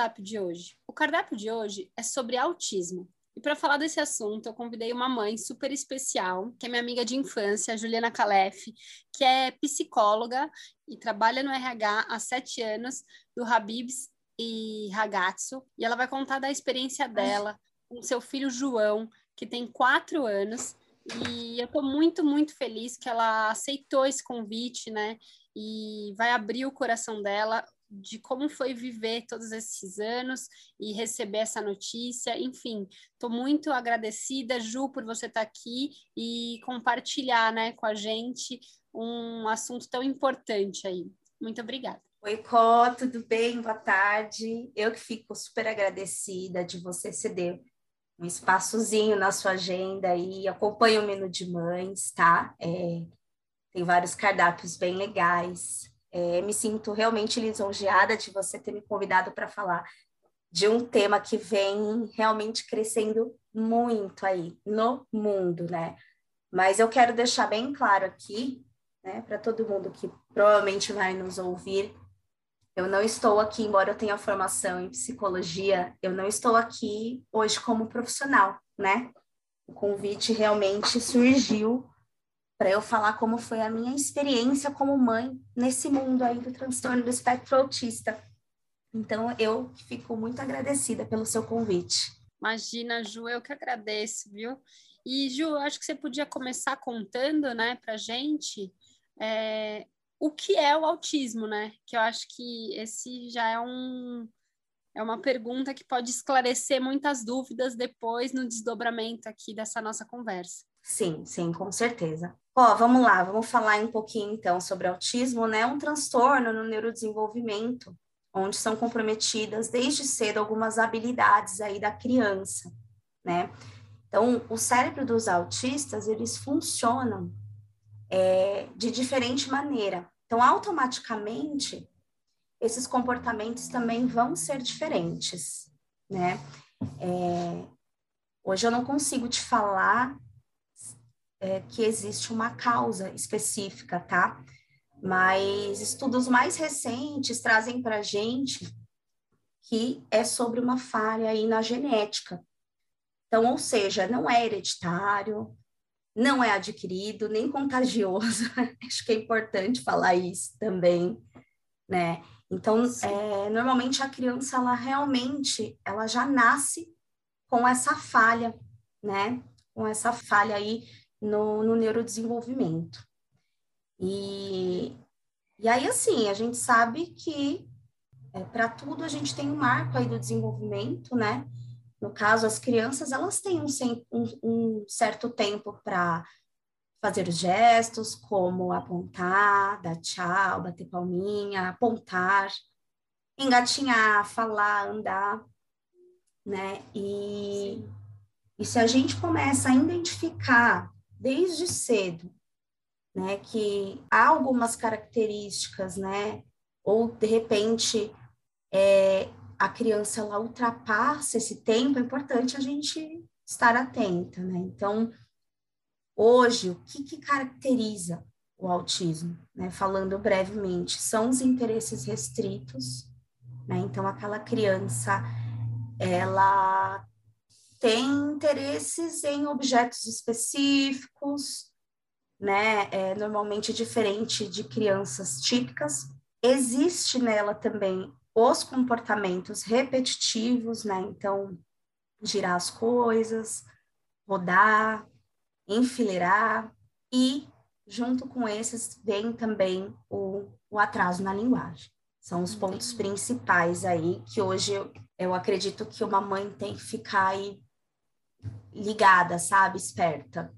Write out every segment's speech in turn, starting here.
Cardápio de hoje? O cardápio de hoje é sobre autismo. E para falar desse assunto, eu convidei uma mãe super especial, que é minha amiga de infância, Juliana Calef, que é psicóloga e trabalha no RH há sete anos, do Habibs e Ragazzo. E ela vai contar da experiência dela com seu filho João, que tem quatro anos. E eu estou muito, muito feliz que ela aceitou esse convite, né? E vai abrir o coração dela de como foi viver todos esses anos e receber essa notícia. Enfim, estou muito agradecida, Ju, por você estar tá aqui e compartilhar né, com a gente um assunto tão importante aí. Muito obrigada. Oi, Có, tudo bem? Boa tarde. Eu que fico super agradecida de você ceder um espaçozinho na sua agenda e acompanha o menu de mães, tá? É, tem vários cardápios bem legais. É, me sinto realmente lisonjeada de você ter me convidado para falar de um tema que vem realmente crescendo muito aí no mundo, né? Mas eu quero deixar bem claro aqui, né, para todo mundo que provavelmente vai nos ouvir, eu não estou aqui, embora eu tenha formação em psicologia, eu não estou aqui hoje como profissional, né? O convite realmente surgiu para eu falar como foi a minha experiência como mãe nesse mundo aí do transtorno do espectro autista. Então, eu fico muito agradecida pelo seu convite. Imagina, Ju, eu que agradeço, viu? E, Ju, acho que você podia começar contando, né, para gente é, o que é o autismo, né? Que eu acho que esse já é um é uma pergunta que pode esclarecer muitas dúvidas depois no desdobramento aqui dessa nossa conversa. Sim, sim, com certeza. Ó, vamos lá, vamos falar um pouquinho então sobre autismo, né? Um transtorno no neurodesenvolvimento, onde são comprometidas desde cedo algumas habilidades aí da criança, né? Então, o cérebro dos autistas, eles funcionam é, de diferente maneira. Então, automaticamente, esses comportamentos também vão ser diferentes, né? É, hoje eu não consigo te falar é, que existe uma causa específica, tá? Mas estudos mais recentes trazem para a gente que é sobre uma falha aí na genética. Então, ou seja, não é hereditário, não é adquirido, nem contagioso. Acho que é importante falar isso também, né? Então, é, normalmente a criança, ela realmente, ela já nasce com essa falha, né? Com essa falha aí no, no neurodesenvolvimento. E, e aí, assim, a gente sabe que é, para tudo a gente tem um marco aí do desenvolvimento, né? No caso, as crianças, elas têm um, um, um certo tempo para fazer os gestos, como apontar, dar tchau, bater palminha, apontar, engatinhar, falar, andar, né? E, e se a gente começa a identificar desde cedo, né, que há algumas características, né, ou de repente é, a criança ela ultrapassa esse tempo, é importante a gente estar atenta, né? Então, hoje, o que, que caracteriza o autismo? Né? Falando brevemente, são os interesses restritos, né? Então, aquela criança, ela tem interesses em objetos específicos, né? É normalmente diferente de crianças típicas. Existe nela também os comportamentos repetitivos, né? Então, girar as coisas, rodar, enfileirar e junto com esses vem também o, o atraso na linguagem. São os pontos principais aí que hoje eu, eu acredito que uma mãe tem que ficar aí ligada, sabe? Esperta.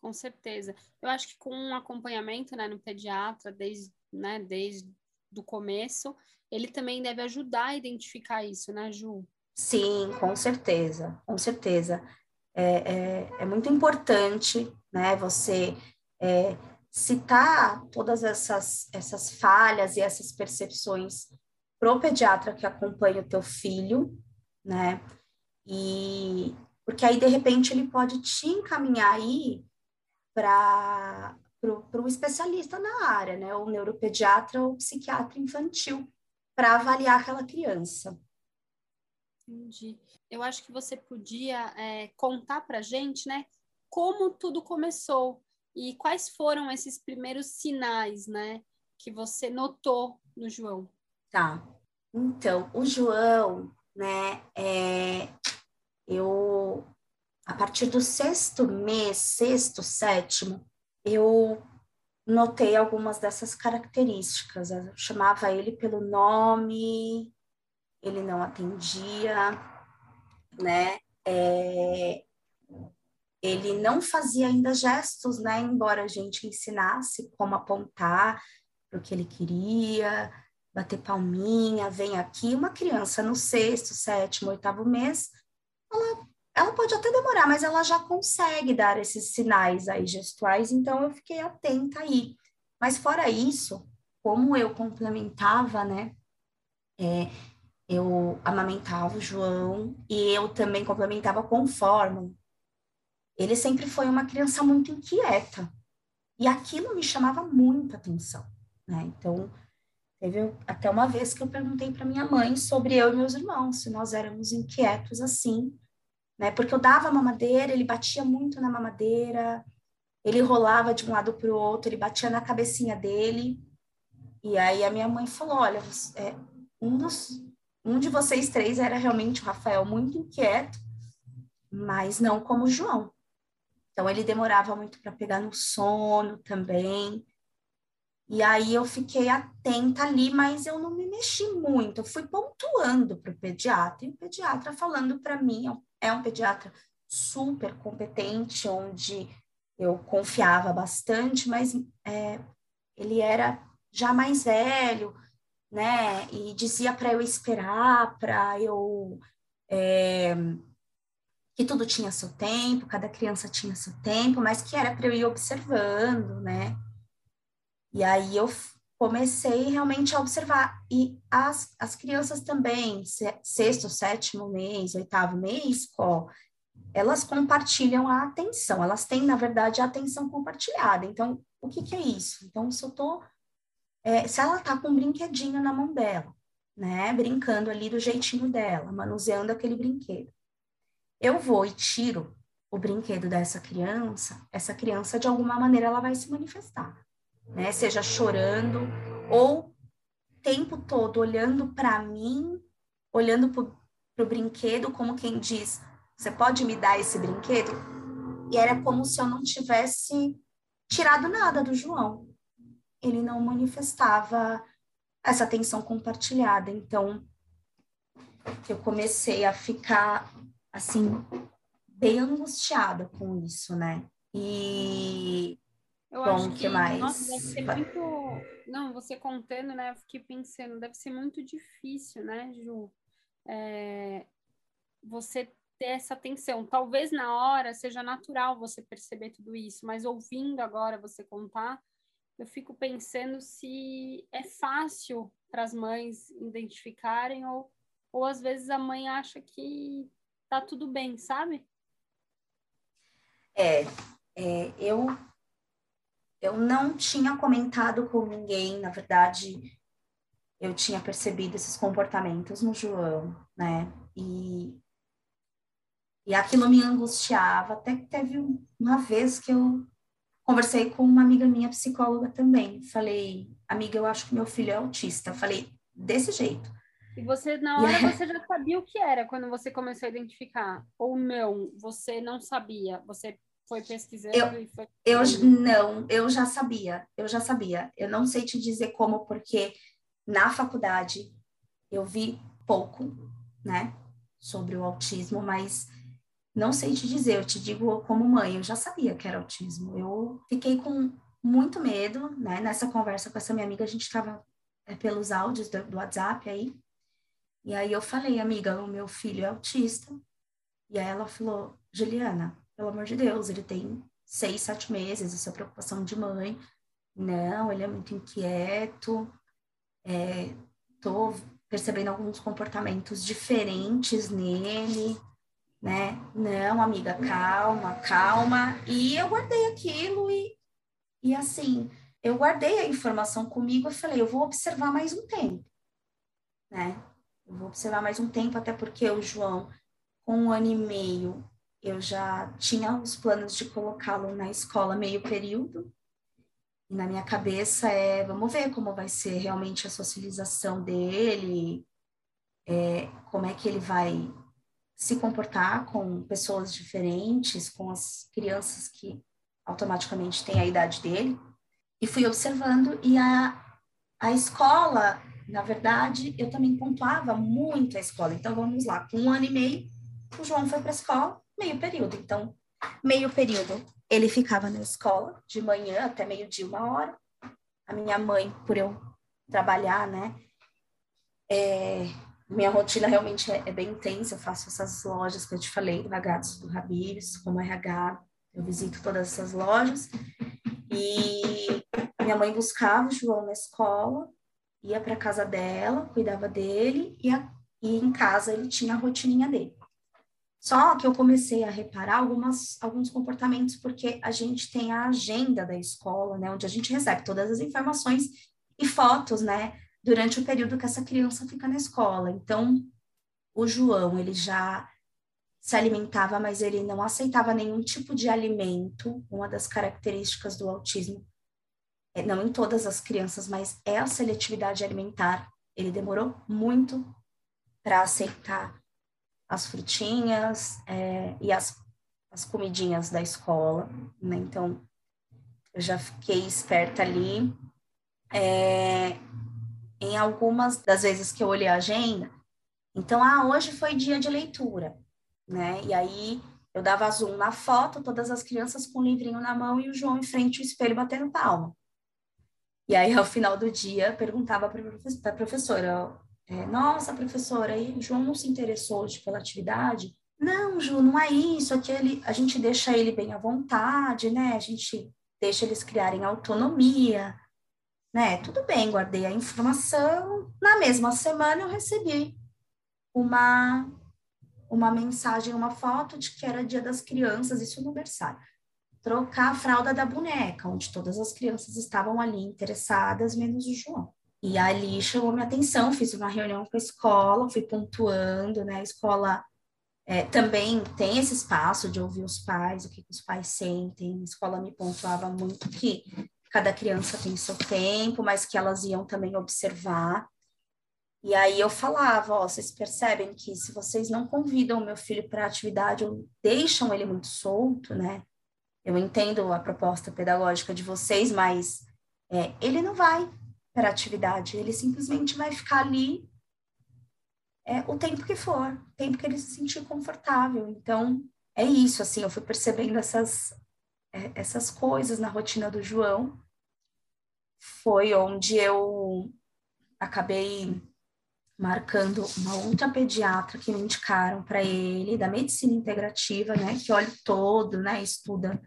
Com certeza. Eu acho que com um acompanhamento né, no pediatra, desde, né, desde do começo, ele também deve ajudar a identificar isso, né, Ju? Sim, com certeza, com certeza. É, é, é muito importante, né, você é, citar todas essas, essas falhas e essas percepções para o pediatra que acompanha o teu filho, né, e porque aí, de repente, ele pode te encaminhar aí para o especialista na área, né? O neuropediatra ou psiquiatra infantil, para avaliar aquela criança. Entendi. Eu acho que você podia é, contar para gente, né? Como tudo começou e quais foram esses primeiros sinais, né? Que você notou no João. Tá. Então, o João, né? É, eu, a partir do sexto mês, sexto, sétimo, eu notei algumas dessas características. Eu chamava ele pelo nome, ele não atendia, né? É, ele não fazia ainda gestos, né? Embora a gente ensinasse como apontar o que ele queria, bater palminha, vem aqui. Uma criança no sexto, sétimo, oitavo mês ela, ela pode até demorar, mas ela já consegue dar esses sinais aí gestuais, então eu fiquei atenta aí. Mas fora isso, como eu complementava, né? É, eu amamentava o João e eu também complementava com fórmula. Ele sempre foi uma criança muito inquieta e aquilo me chamava muita atenção, né? Então, teve até uma vez que eu perguntei para minha mãe sobre eu e meus irmãos, se nós éramos inquietos assim, né? Porque eu dava mamadeira, ele batia muito na mamadeira, ele rolava de um lado para o outro, ele batia na cabecinha dele. E aí a minha mãe falou: olha, é, um, dos, um de vocês três era realmente o Rafael muito inquieto, mas não como o João. Então ele demorava muito para pegar no sono também. E aí eu fiquei atenta ali, mas eu não me mexi muito. Eu fui pontuando para o pediatra, e o pediatra falando para mim, é um pediatra super competente, onde eu confiava bastante, mas é, ele era já mais velho, né? E dizia para eu esperar, para eu. É, que tudo tinha seu tempo, cada criança tinha seu tempo, mas que era para eu ir observando, né? E aí eu comecei realmente a observar. E as, as crianças também, sexto, sétimo mês, oitavo mês, ó, elas compartilham a atenção, elas têm, na verdade, a atenção compartilhada. Então, o que, que é isso? Então, se eu tô. É, se ela tá com um brinquedinho na mão dela, né, brincando ali do jeitinho dela, manuseando aquele brinquedo, eu vou e tiro o brinquedo dessa criança, essa criança, de alguma maneira, ela vai se manifestar né? Seja chorando ou tempo todo olhando para mim, olhando para o brinquedo, como quem diz: Você pode me dar esse brinquedo? E era como se eu não tivesse tirado nada do João. Ele não manifestava essa atenção compartilhada. Então, eu comecei a ficar, assim, bem angustiada com isso, né? E eu Bom, acho que, que mais? Nossa, deve ser muito. Não, você contando, né? Eu fiquei pensando, deve ser muito difícil, né, Ju? É... Você ter essa atenção. Talvez na hora seja natural você perceber tudo isso, mas ouvindo agora você contar, eu fico pensando se é fácil para as mães identificarem ou, ou às vezes a mãe acha que tá tudo bem, sabe? É, é eu eu não tinha comentado com ninguém, na verdade, eu tinha percebido esses comportamentos no João, né? E, e aquilo me angustiava, até que teve uma vez que eu conversei com uma amiga minha psicóloga também. Falei, amiga, eu acho que meu filho é autista. Falei, desse jeito. E você, na hora, você já sabia o que era quando você começou a identificar? Ou não, você não sabia? Você foi pesquisando eu, e foi. Eu não, eu já sabia, eu já sabia. Eu não sei te dizer como, porque na faculdade eu vi pouco, né, sobre o autismo, mas não sei te dizer, eu te digo como mãe, eu já sabia que era autismo. Eu fiquei com muito medo, né? Nessa conversa com essa minha amiga, a gente estava é, pelos áudios do, do WhatsApp aí. E aí eu falei, amiga, o meu filho é autista. E aí ela falou, Juliana, pelo amor de Deus, ele tem seis, sete meses, isso é preocupação de mãe. Não, ele é muito inquieto. É, tô percebendo alguns comportamentos diferentes nele, né? Não, amiga, calma, calma. E eu guardei aquilo e, e assim, eu guardei a informação comigo e falei, eu vou observar mais um tempo, né? Eu vou observar mais um tempo, até porque o João, com um ano e meio, eu já tinha os planos de colocá-lo na escola meio período. E na minha cabeça é, vamos ver como vai ser realmente a socialização dele, é, como é que ele vai se comportar com pessoas diferentes, com as crianças que automaticamente têm a idade dele. E fui observando, e a, a escola, na verdade, eu também pontuava muito a escola. Então, vamos lá, com um ano e meio, o João foi para a escola, meio período. Então, meio período, ele ficava na escola, de manhã até meio-dia, uma hora. A minha mãe, por eu trabalhar, né? É, minha rotina realmente é, é, bem intensa. Eu faço essas lojas que eu te falei, do Ragazzi do Habibs, como RH. Eu visito todas essas lojas. E minha mãe buscava o João na escola, ia para casa dela, cuidava dele, e, a, e em casa ele tinha a rotininha dele. Só que eu comecei a reparar algumas, alguns comportamentos, porque a gente tem a agenda da escola, né, onde a gente recebe todas as informações e fotos, né, durante o período que essa criança fica na escola. Então, o João, ele já se alimentava, mas ele não aceitava nenhum tipo de alimento. Uma das características do autismo, é, não em todas as crianças, mas é a seletividade alimentar. Ele demorou muito para aceitar as frutinhas é, e as, as comidinhas da escola, né? Então, eu já fiquei esperta ali. É, em algumas das vezes que eu olhei a agenda, então, ah, hoje foi dia de leitura, né? E aí eu dava zoom na foto, todas as crianças com o livrinho na mão e o João em frente ao espelho batendo palma. E aí, ao final do dia, perguntava para a professora, é, nossa, professora, aí o João não se interessou hoje pela atividade? Não, Ju, não é isso, aquele, a gente deixa ele bem à vontade, né? A gente deixa eles criarem autonomia, né? Tudo bem, guardei a informação. Na mesma semana eu recebi uma uma mensagem, uma foto de que era dia das crianças, isso no berçário. Trocar a fralda da boneca, onde todas as crianças estavam ali interessadas, menos o João. E ali chamou minha atenção, fiz uma reunião com a escola, fui pontuando, né? A escola é, também tem esse espaço de ouvir os pais, o que, que os pais sentem. A escola me pontuava muito que cada criança tem seu tempo, mas que elas iam também observar. E aí eu falava, ó, vocês percebem que se vocês não convidam o meu filho para atividade ou deixam ele muito solto, né? Eu entendo a proposta pedagógica de vocês, mas é, ele não vai, para atividade, ele simplesmente vai ficar ali é, o tempo que for, o tempo que ele se sentir confortável. Então, é isso, assim, eu fui percebendo essas, é, essas coisas na rotina do João. Foi onde eu acabei marcando uma outra pediatra que me indicaram para ele, da medicina integrativa, né, que olha todo, né, estuda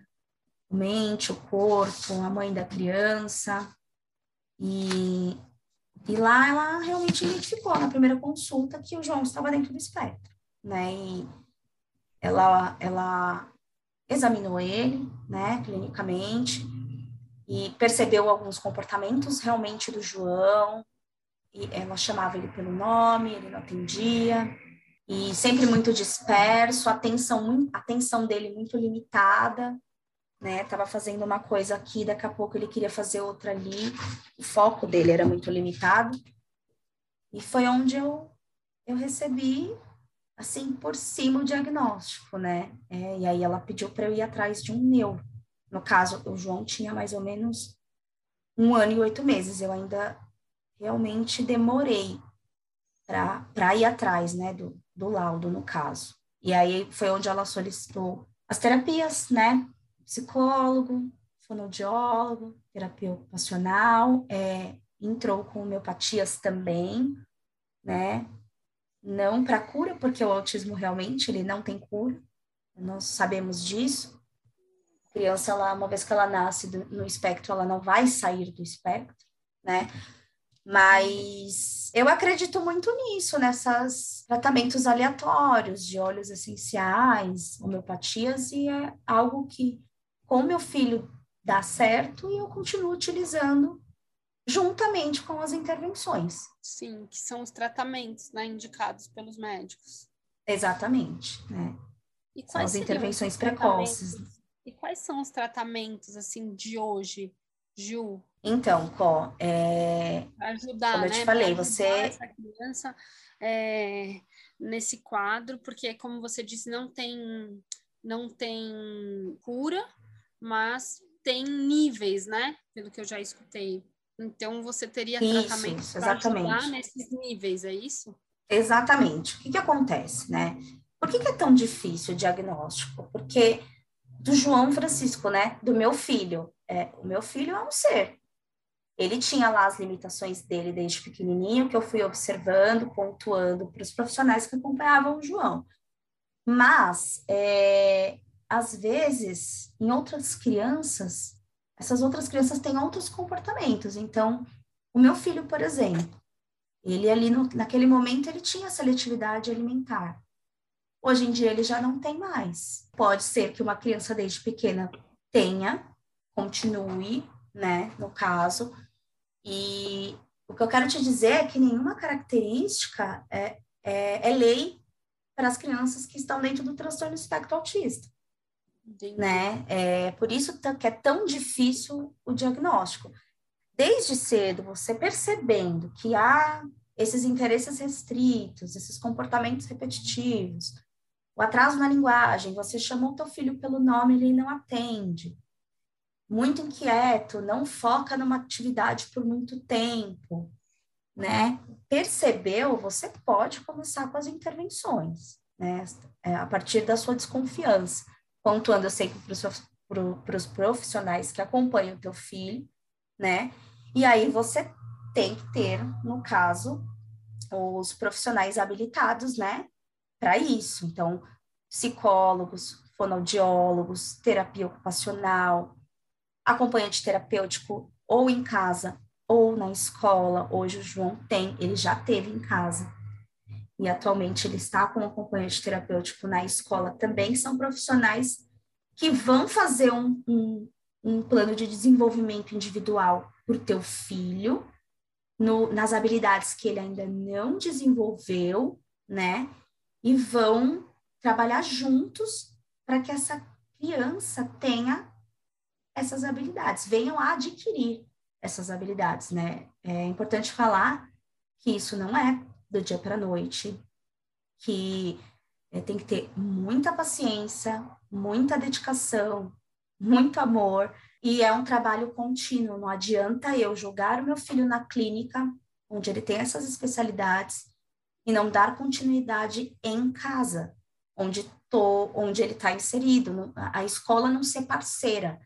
mente, o corpo, a mãe da criança, e, e lá ela realmente identificou na primeira consulta que o João estava dentro do espectro, né? E ela, ela examinou ele, né, clinicamente, e percebeu alguns comportamentos realmente do João, e ela chamava ele pelo nome, ele não atendia, e sempre muito disperso, a atenção, a atenção dele muito limitada, né? Tava fazendo uma coisa aqui, daqui a pouco ele queria fazer outra ali. O foco dele era muito limitado. E foi onde eu, eu recebi, assim, por cima o diagnóstico, né? É, e aí ela pediu para eu ir atrás de um neuro. No caso, o João tinha mais ou menos um ano e oito meses. Eu ainda realmente demorei para ir atrás, né, do, do laudo, no caso. E aí foi onde ela solicitou as terapias, né, psicólogo, fonoaudiólogo, terapia ocupacional, é, entrou com homeopatias também, né? Não para cura, porque o autismo realmente ele não tem cura, nós sabemos disso. A criança, ela, uma vez que ela nasce no espectro, ela não vai sair do espectro, né? Mas eu acredito muito nisso, nessas tratamentos aleatórios de óleos essenciais, homeopatias, e é algo que, com meu filho, dá certo e eu continuo utilizando juntamente com as intervenções. Sim, que são os tratamentos né, indicados pelos médicos. Exatamente, né? E são as intervenções precoces. E quais são os tratamentos, assim, de hoje, Ju? Então, Có, é... ajudar, como eu né? te falei, você... Essa criança é, nesse quadro, porque, como você disse, não tem, não tem cura, mas tem níveis, né? Pelo que eu já escutei. Então, você teria isso, tratamento para ajudar nesses níveis, é isso? Exatamente. O que, que acontece, né? Por que, que é tão difícil o diagnóstico? Porque do João Francisco, né? Do meu filho. É, o meu filho é um ser. Ele tinha lá as limitações dele desde pequenininho, que eu fui observando, pontuando para os profissionais que acompanhavam o João. Mas, é, às vezes, em outras crianças, essas outras crianças têm outros comportamentos. Então, o meu filho, por exemplo, ele ali no, naquele momento ele tinha seletividade alimentar. Hoje em dia ele já não tem mais. Pode ser que uma criança desde pequena tenha, continue, né, no caso. E o que eu quero te dizer é que nenhuma característica é, é, é lei para as crianças que estão dentro do transtorno espectro autista. Entendi. né? É por isso que é tão difícil o diagnóstico. Desde cedo, você percebendo que há esses interesses restritos, esses comportamentos repetitivos, o atraso na linguagem, você chamou teu filho pelo nome, ele não atende. Muito inquieto, não foca numa atividade por muito tempo, né? Percebeu, você pode começar com as intervenções, né? É, a partir da sua desconfiança pontuando sempre para os profissionais que acompanham o teu filho, né? E aí você tem que ter, no caso, os profissionais habilitados, né, para isso. Então, psicólogos, fonoaudiólogos, terapia ocupacional, acompanhante terapêutico ou em casa ou na escola. Hoje o João tem, ele já teve em casa. E atualmente ele está com acompanhante terapêutico na escola também. São profissionais que vão fazer um, um, um plano de desenvolvimento individual para o teu filho, no, nas habilidades que ele ainda não desenvolveu, né? E vão trabalhar juntos para que essa criança tenha essas habilidades, venham a adquirir essas habilidades, né? É importante falar que isso não é do dia para a noite, que é, tem que ter muita paciência, muita dedicação, muito amor, e é um trabalho contínuo. Não adianta eu jogar o meu filho na clínica, onde ele tem essas especialidades, e não dar continuidade em casa, onde, tô, onde ele está inserido, a escola não ser parceira,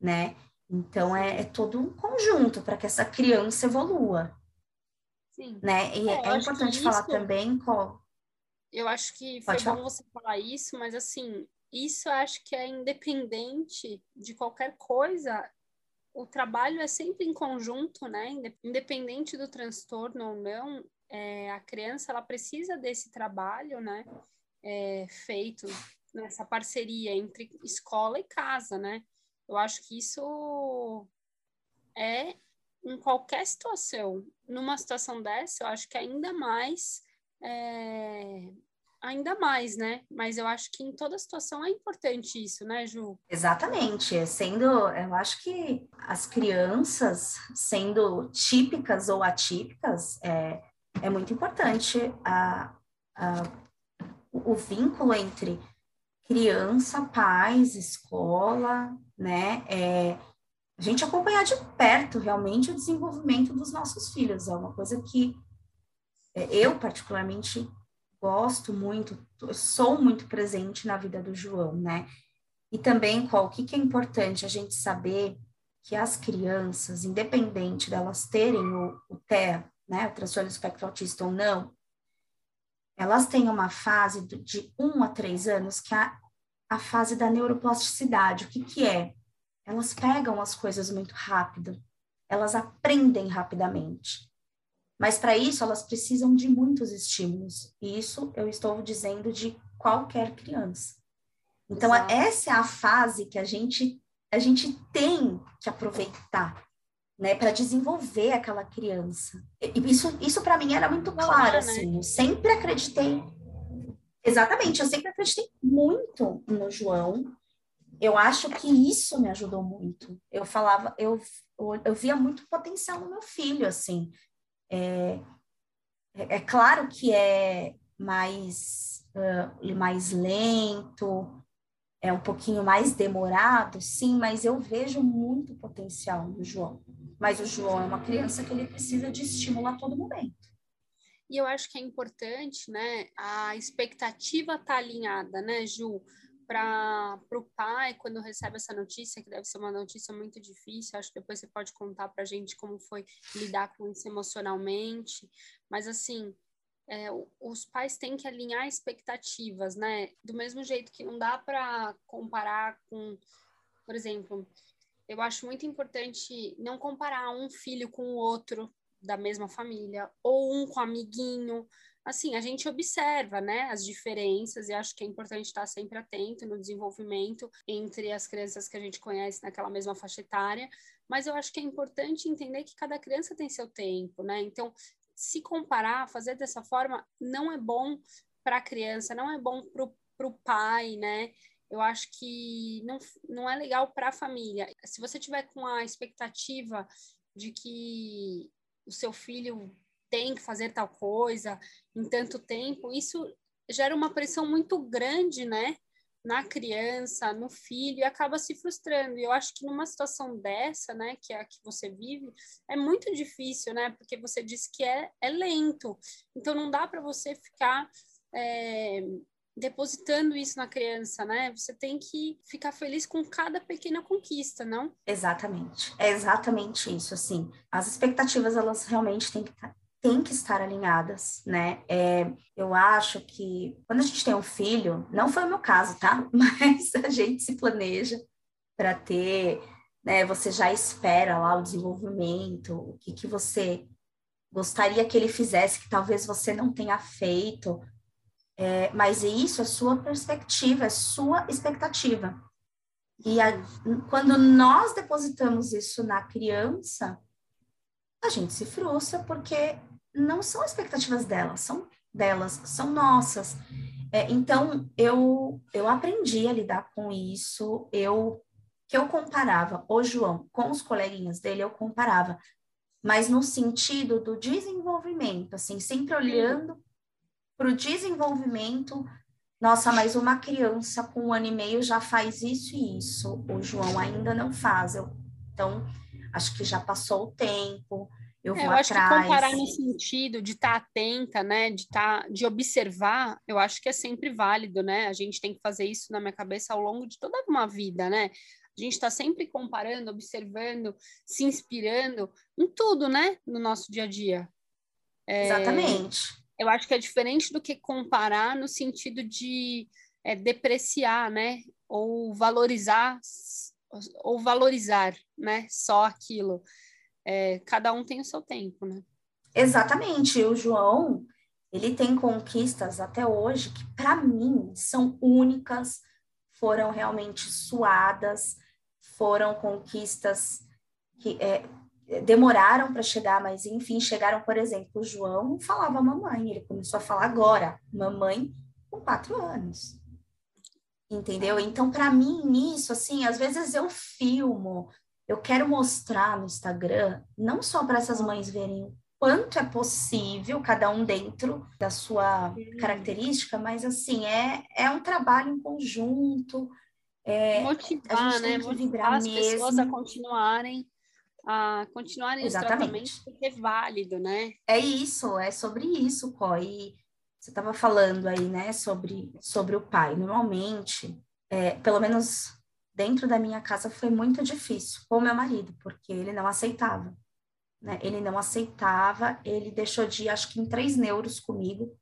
né? Então, é, é todo um conjunto para que essa criança evolua. Sim. Né? E é, é importante falar isso... também, qual eu acho que foi bom você falar isso, mas assim, isso eu acho que é independente de qualquer coisa. O trabalho é sempre em conjunto, né? Independente do transtorno ou não, é, a criança ela precisa desse trabalho, né? É, feito nessa parceria entre escola e casa, né? Eu acho que isso é em qualquer situação. Numa situação dessa, eu acho que ainda mais é, ainda mais, né? Mas eu acho que em toda situação é importante isso, né, Ju? Exatamente. Sendo, eu acho que as crianças, sendo típicas ou atípicas, é, é muito importante a, a, o vínculo entre criança, pais, escola, né? É, a gente acompanhar de perto realmente o desenvolvimento dos nossos filhos. É uma coisa que é, eu, particularmente, gosto muito, sou muito presente na vida do João, né? E também, qual, o que, que é importante a gente saber que as crianças, independente delas terem o, o TEA, né, o transtorno espectro autista ou não, elas têm uma fase de um a três anos que é a, a fase da neuroplasticidade. O que, que é? Elas pegam as coisas muito rápido, elas aprendem rapidamente. Mas para isso elas precisam de muitos estímulos. E isso eu estou dizendo de qualquer criança. Então Exato. essa é a fase que a gente a gente tem que aproveitar, né, para desenvolver aquela criança. E isso isso para mim era muito claro né? assim. Eu sempre acreditei Exatamente, eu sempre acreditei muito no João. Eu acho que isso me ajudou muito. Eu falava, eu, eu, via muito potencial no meu filho, assim. É, é, é claro que é mais, uh, mais lento, é um pouquinho mais demorado, sim, mas eu vejo muito potencial no João. Mas o João é uma criança que ele precisa de estímulo a todo momento. E eu acho que é importante, né, a expectativa tá alinhada, né, Ju, para o pai, quando recebe essa notícia, que deve ser uma notícia muito difícil, acho que depois você pode contar para a gente como foi lidar com isso emocionalmente, mas assim, é, os pais têm que alinhar expectativas, né? Do mesmo jeito que não dá para comparar com, por exemplo, eu acho muito importante não comparar um filho com o outro da mesma família, ou um com amiguinho. Assim, a gente observa, né, as diferenças e acho que é importante estar sempre atento no desenvolvimento entre as crianças que a gente conhece naquela mesma faixa etária, mas eu acho que é importante entender que cada criança tem seu tempo, né? Então, se comparar, fazer dessa forma, não é bom para a criança, não é bom para o pai, né? Eu acho que não, não é legal para a família. Se você tiver com a expectativa de que o seu filho tem que fazer tal coisa em tanto tempo, isso gera uma pressão muito grande, né? Na criança, no filho, e acaba se frustrando. E eu acho que numa situação dessa, né, que é a que você vive, é muito difícil, né? Porque você disse que é, é lento. Então não dá para você ficar é, depositando isso na criança, né? Você tem que ficar feliz com cada pequena conquista, não? Exatamente. É exatamente isso, assim. As expectativas, elas realmente têm que estar tem que estar alinhadas, né? É, eu acho que quando a gente tem um filho, não foi o meu caso, tá? Mas a gente se planeja para ter, né? Você já espera lá o desenvolvimento, o que que você gostaria que ele fizesse que talvez você não tenha feito, é, mas isso é sua perspectiva, é sua expectativa. E a, quando nós depositamos isso na criança, a gente se frustra porque não são expectativas delas, são delas, são nossas. É, então eu eu aprendi a lidar com isso. Eu que eu comparava o João com os coleguinhas dele, eu comparava, mas no sentido do desenvolvimento, assim, sempre olhando para o desenvolvimento. Nossa, mas uma criança com um ano e meio já faz isso e isso. O João ainda não faz. Eu, então, acho que já passou o tempo. Eu é, vou eu acho atrás. que comparar no sentido de estar tá atenta, né, de tá, de observar, eu acho que é sempre válido, né? A gente tem que fazer isso na minha cabeça ao longo de toda uma vida, né? A gente está sempre comparando, observando, se inspirando em tudo, né, no nosso dia a dia. É, Exatamente eu acho que é diferente do que comparar no sentido de é, depreciar, né? Ou valorizar, ou valorizar, né? Só aquilo. É, cada um tem o seu tempo, né? Exatamente. O João, ele tem conquistas até hoje que, para mim, são únicas, foram realmente suadas, foram conquistas que é, demoraram para chegar, mas enfim, chegaram, por exemplo, o João não falava mamãe, ele começou a falar agora, mamãe, com quatro anos. Entendeu? Então, para mim, nisso, assim, às vezes eu filmo, eu quero mostrar no Instagram, não só para essas mães verem o quanto é possível, cada um dentro da sua característica, mas assim, é, é um trabalho em conjunto. É, Motivar, né? Motivar as mesmo. pessoas a continuarem a continuarem Exatamente. os tratamentos porque é válido, né? É isso, é sobre isso, Có. E você estava falando aí, né, sobre, sobre o pai. Normalmente, é, pelo menos dentro da minha casa foi muito difícil com meu marido, porque ele não aceitava. Né? Ele não aceitava, ele deixou de acho que em três neuros comigo.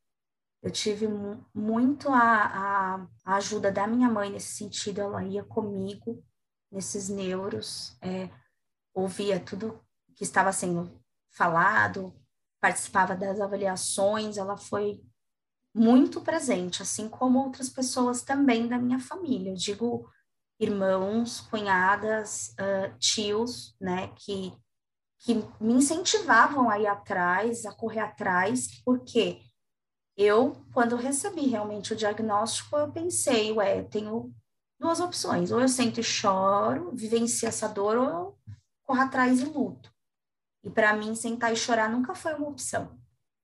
Eu tive muito a, a, a, ajuda da minha mãe nesse sentido, ela ia comigo nesses neuros, é, ouvia tudo que estava sendo falado, participava das avaliações, ela foi muito presente, assim como outras pessoas também da minha família. Eu digo irmãos, cunhadas, uh, tios, né, que, que me incentivavam a ir atrás, a correr atrás, porque eu, quando recebi realmente o diagnóstico, eu pensei, ué, tenho duas opções, ou eu sento e choro, vivencio essa dor, ou eu corro atrás e luto. E para mim, sentar e chorar nunca foi uma opção.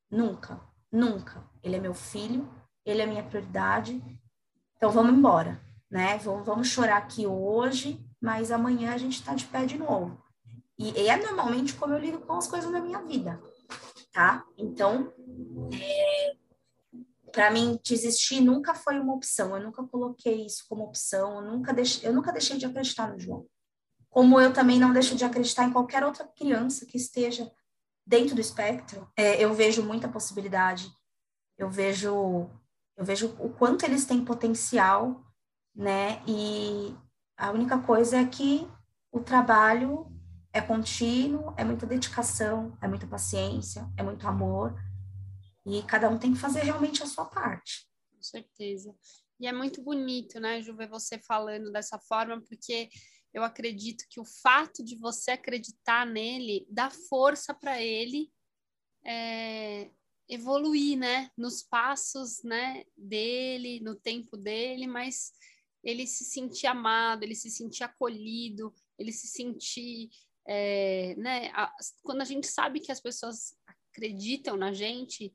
Nunca, nunca. Ele é meu filho, ele é minha prioridade. Então vamos embora, né? Vamos, vamos chorar aqui hoje, mas amanhã a gente está de pé de novo. E, e, é normalmente como eu lido com as coisas na minha vida, tá? Então, é, para mim, desistir nunca foi uma opção. Eu nunca coloquei isso como opção. Eu nunca deixei, eu nunca deixei de acreditar no João como eu também não deixo de acreditar em qualquer outra criança que esteja dentro do espectro, é, eu vejo muita possibilidade, eu vejo, eu vejo o quanto eles têm potencial, né? E a única coisa é que o trabalho é contínuo, é muita dedicação, é muita paciência, é muito amor, e cada um tem que fazer realmente a sua parte. Com certeza. E é muito bonito, né, Ju, ver você falando dessa forma, porque eu acredito que o fato de você acreditar nele dá força para ele é, evoluir, né? Nos passos, né? Dele, no tempo dele, mas ele se sentir amado, ele se sentir acolhido, ele se sentir, é, né? A, quando a gente sabe que as pessoas acreditam na gente,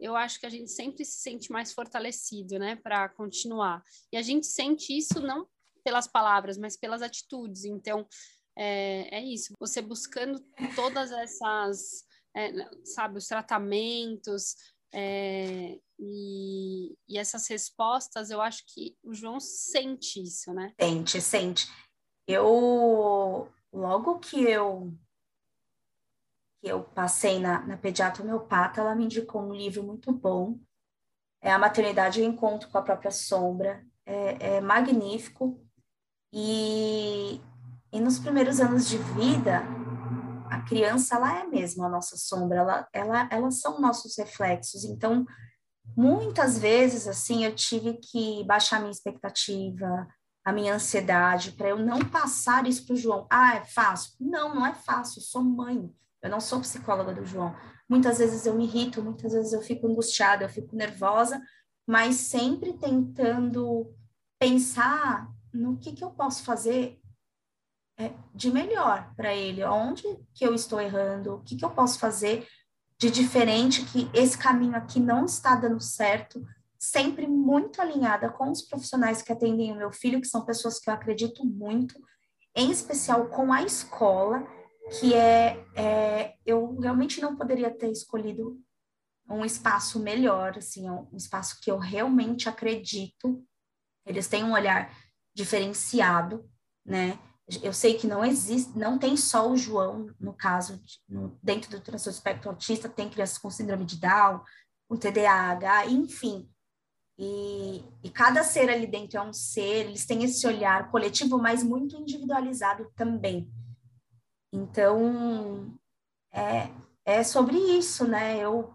eu acho que a gente sempre se sente mais fortalecido, né, para continuar. E a gente sente isso não pelas palavras, mas pelas atitudes. Então, é, é isso. Você buscando todas essas, é, sabe, os tratamentos é, e, e, essas respostas, eu acho que o João sente isso, né? Sente, sente. Eu, logo que eu que eu passei na, na pediatra homeopata, ela me indicou um livro muito bom, é A Maternidade e o Encontro com a Própria Sombra, é, é magnífico, e, e nos primeiros anos de vida, a criança, ela é mesmo a nossa sombra, ela, ela, elas são nossos reflexos. Então, muitas vezes, assim, eu tive que baixar minha expectativa, a minha ansiedade, para eu não passar isso para o João. Ah, é fácil? Não, não é fácil, sou mãe, eu não sou psicóloga do João. Muitas vezes eu me irrito, muitas vezes eu fico angustiada, eu fico nervosa, mas sempre tentando pensar no que, que eu posso fazer é, de melhor para ele, onde que eu estou errando, o que, que eu posso fazer de diferente, que esse caminho aqui não está dando certo, sempre muito alinhada com os profissionais que atendem o meu filho, que são pessoas que eu acredito muito, em especial com a escola, que é, é eu realmente não poderia ter escolhido um espaço melhor, assim, um espaço que eu realmente acredito. Eles têm um olhar diferenciado, né? Eu sei que não existe, não tem só o João, no caso, de, no, dentro do transtorno espectro autista, tem crianças com síndrome de Down, com TDAH, enfim. E, e cada ser ali dentro é um ser, eles têm esse olhar coletivo, mas muito individualizado também. Então, é, é sobre isso, né? Eu,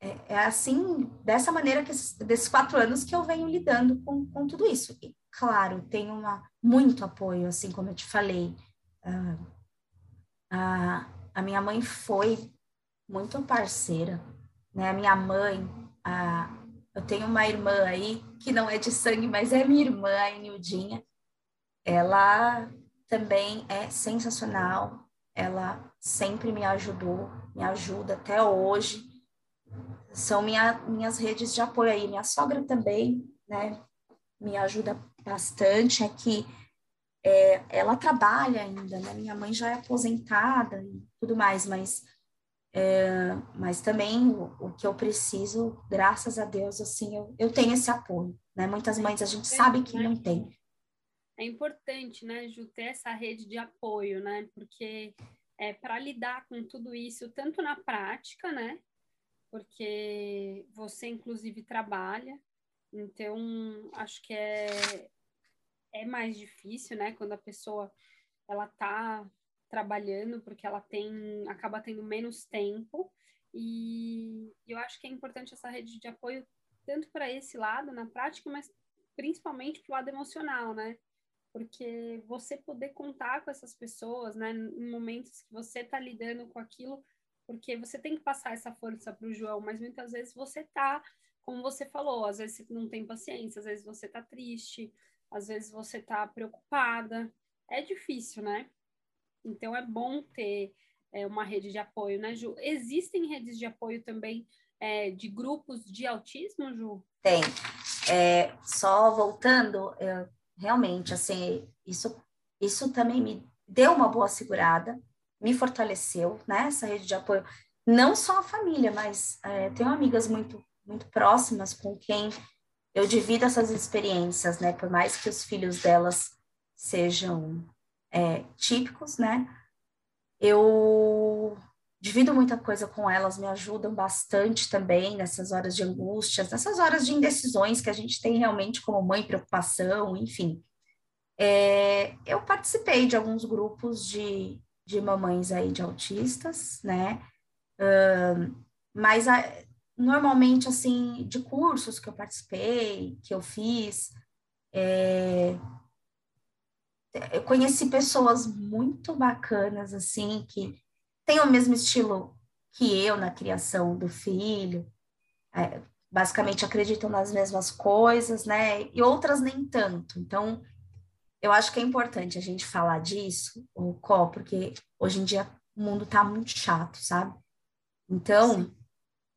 é, é assim, dessa maneira, que desses quatro anos que eu venho lidando com, com tudo isso. E, claro, tem uma, muito apoio, assim como eu te falei. Uh, a, a minha mãe foi muito parceira, né? A minha mãe, a, eu tenho uma irmã aí que não é de sangue, mas é minha irmã, a Nildinha. Ela também é sensacional. Ela sempre me ajudou, me ajuda até hoje. São minha, minhas redes de apoio aí. Minha sogra também, né? Me ajuda bastante é que é, ela trabalha ainda, né? Minha mãe já é aposentada e tudo mais, mas, é, mas também o, o, que eu preciso, graças a Deus, assim, eu, eu tenho esse apoio, né? Muitas mães a gente sabe que não tem. é importante, né, Ju, ter essa rede de apoio, né? Porque é para lidar com tudo isso, tanto na prática, né? Porque você, inclusive, trabalha, então acho que é, é mais difícil, né? Quando a pessoa ela tá trabalhando, porque ela tem acaba tendo menos tempo. E eu acho que é importante essa rede de apoio tanto para esse lado na prática, mas principalmente para o lado emocional, né? Porque você poder contar com essas pessoas, né, em momentos que você está lidando com aquilo, porque você tem que passar essa força para o João, mas muitas vezes você tá, como você falou, às vezes você não tem paciência, às vezes você tá triste, às vezes você tá preocupada. É difícil, né? Então é bom ter é, uma rede de apoio, né, Ju? Existem redes de apoio também é, de grupos de autismo, Ju? Tem. É, só voltando, eu, realmente, assim, isso, isso também me deu uma boa segurada, me fortaleceu, né, essa rede de apoio. Não só a família, mas é, tenho amigas muito, muito próximas com quem eu divido essas experiências, né, por mais que os filhos delas sejam é, típicos, né, eu divido muita coisa com elas, me ajudam bastante também nessas horas de angústias, nessas horas de indecisões que a gente tem realmente como mãe, preocupação, enfim. É, eu participei de alguns grupos de, de mamães aí de autistas, né? Uh, mas a, normalmente, assim, de cursos que eu participei, que eu fiz, é, eu conheci pessoas muito bacanas, assim, que têm o mesmo estilo que eu na criação do filho, é, basicamente acreditam nas mesmas coisas, né? E outras nem tanto. Então, eu acho que é importante a gente falar disso, o Có, porque hoje em dia o mundo tá muito chato, sabe? Então,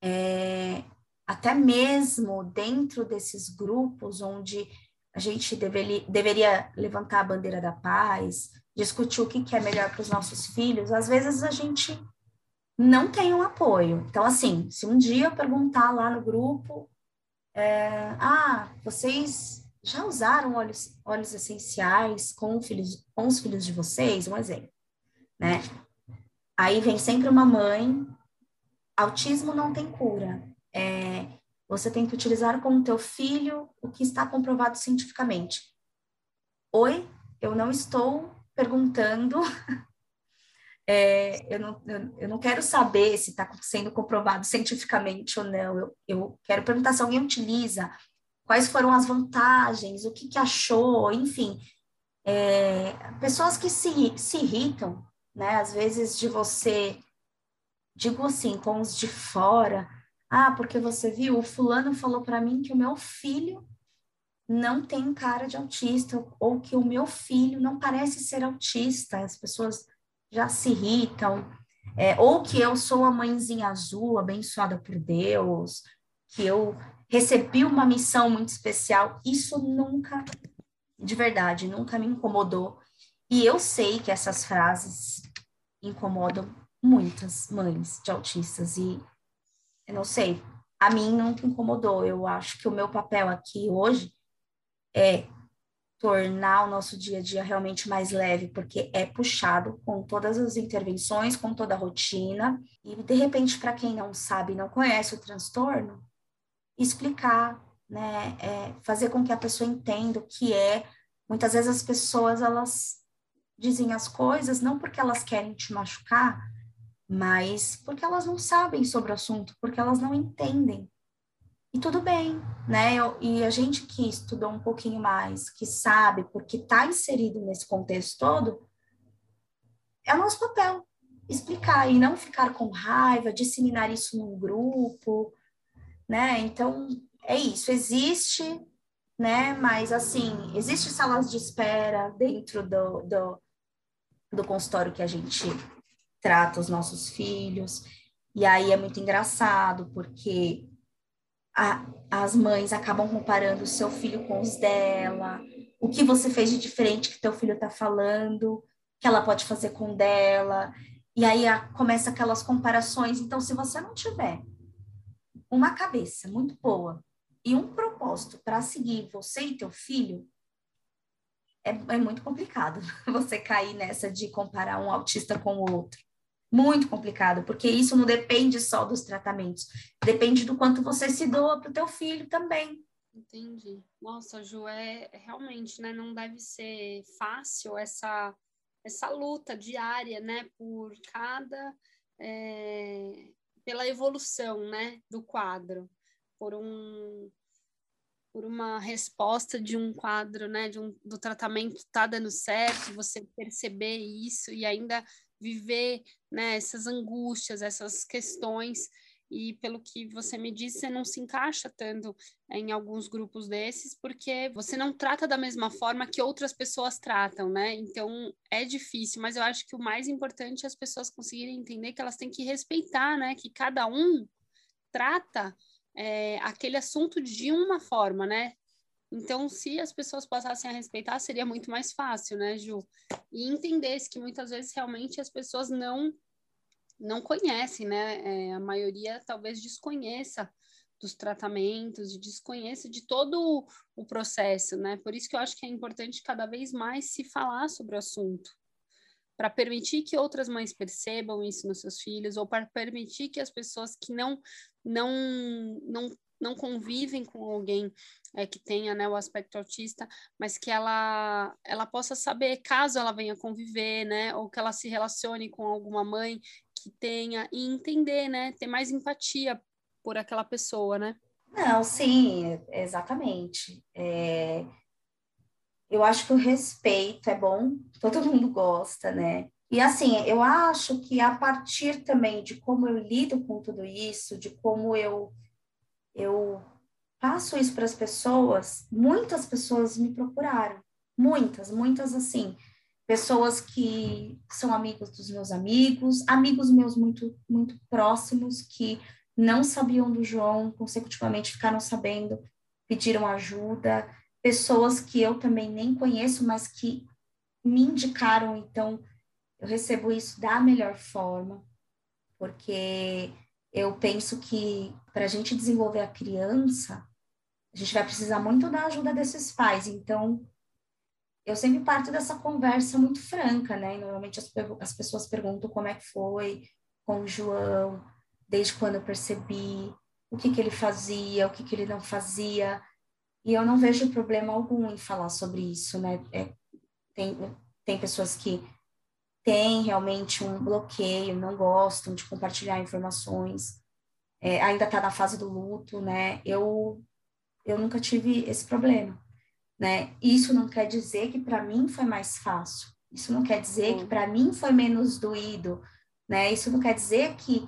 é, até mesmo dentro desses grupos onde a gente deveria, deveria levantar a bandeira da paz, discutir o que, que é melhor para os nossos filhos, às vezes a gente não tem um apoio. Então, assim, se um dia eu perguntar lá no grupo, é, ah, vocês já usaram óleos, óleos essenciais com, filhos, com os filhos de vocês? Um exemplo, né? Aí vem sempre uma mãe, autismo não tem cura. É, você tem que utilizar com o teu filho o que está comprovado cientificamente. Oi, eu não estou perguntando, é, eu, não, eu, eu, não quero saber se está sendo comprovado cientificamente ou não. Eu, eu quero perguntar se alguém utiliza, quais foram as vantagens, o que, que achou, enfim. É, pessoas que se, se irritam, né? Às vezes de você, digo assim, com os de fora, ah, porque você viu, o fulano falou para mim que o meu filho não tem cara de autista, ou que o meu filho não parece ser autista, as pessoas já se irritam, é, ou que eu sou a mãezinha azul, abençoada por Deus, que eu recebi uma missão muito especial, isso nunca, de verdade, nunca me incomodou. E eu sei que essas frases incomodam muitas mães de autistas, e eu não sei, a mim não incomodou. Eu acho que o meu papel aqui hoje é tornar o nosso dia a dia realmente mais leve, porque é puxado com todas as intervenções, com toda a rotina. E, de repente, para quem não sabe, não conhece o transtorno, explicar, né? É fazer com que a pessoa entenda o que é. Muitas vezes as pessoas, elas dizem as coisas não porque elas querem te machucar, mas porque elas não sabem sobre o assunto, porque elas não entendem. E tudo bem, né? E a gente que estudou um pouquinho mais, que sabe, porque está inserido nesse contexto todo, é o nosso papel explicar e não ficar com raiva, disseminar isso num grupo, né? Então, é isso, existe, né? Mas, assim, existe salas de espera dentro do, do, do consultório que a gente trata os nossos filhos. E aí é muito engraçado, porque a, as mães acabam comparando o seu filho com os dela, o que você fez de diferente que teu filho está falando, que ela pode fazer com dela. E aí a, começa aquelas comparações. Então, se você não tiver uma cabeça muito boa e um propósito para seguir você e teu filho, é, é muito complicado você cair nessa de comparar um autista com o outro. Muito complicado, porque isso não depende só dos tratamentos, depende do quanto você se doa para o teu filho também. Entendi. Nossa, Ju, é, é realmente, né? Não deve ser fácil essa essa luta diária, né? Por cada é, pela evolução, né? Do quadro, por um por uma resposta de um quadro, né, de um, do tratamento tá dando certo, você perceber isso e ainda viver, né, essas angústias, essas questões e pelo que você me disse, você não se encaixa tanto em alguns grupos desses, porque você não trata da mesma forma que outras pessoas tratam, né? Então é difícil, mas eu acho que o mais importante é as pessoas conseguirem entender que elas têm que respeitar, né? Que cada um trata é, aquele assunto de uma forma, né? Então, se as pessoas passassem a respeitar, seria muito mais fácil, né, Ju? E entendesse que muitas vezes realmente as pessoas não não conhecem, né? É, a maioria talvez desconheça dos tratamentos e desconheça de todo o processo, né? Por isso que eu acho que é importante cada vez mais se falar sobre o assunto para permitir que outras mães percebam isso nos seus filhos ou para permitir que as pessoas que não não não não convivem com alguém é, que tenha né, o aspecto autista, mas que ela ela possa saber caso ela venha conviver, né, ou que ela se relacione com alguma mãe que tenha e entender, né, ter mais empatia por aquela pessoa, né? Não, sim, exatamente. É, eu acho que o respeito é bom, todo mundo gosta, né? E assim, eu acho que a partir também de como eu lido com tudo isso, de como eu eu passo isso para as pessoas, muitas pessoas me procuraram, muitas, muitas assim, pessoas que são amigos dos meus amigos, amigos meus muito muito próximos que não sabiam do João, consecutivamente ficaram sabendo, pediram ajuda pessoas que eu também nem conheço, mas que me indicaram, então eu recebo isso da melhor forma, porque eu penso que para a gente desenvolver a criança, a gente vai precisar muito da ajuda desses pais. Então, eu sempre parto dessa conversa muito franca, né? Normalmente as, as pessoas perguntam como é que foi com o João, desde quando eu percebi, o que, que ele fazia, o que, que ele não fazia. E eu não vejo problema algum em falar sobre isso, né? É, tem, tem pessoas que têm realmente um bloqueio, não gostam de compartilhar informações, é, ainda está na fase do luto, né? Eu, eu nunca tive esse problema, né? Isso não quer dizer que para mim foi mais fácil. Isso não quer dizer que para mim foi menos doído, né? Isso não quer dizer que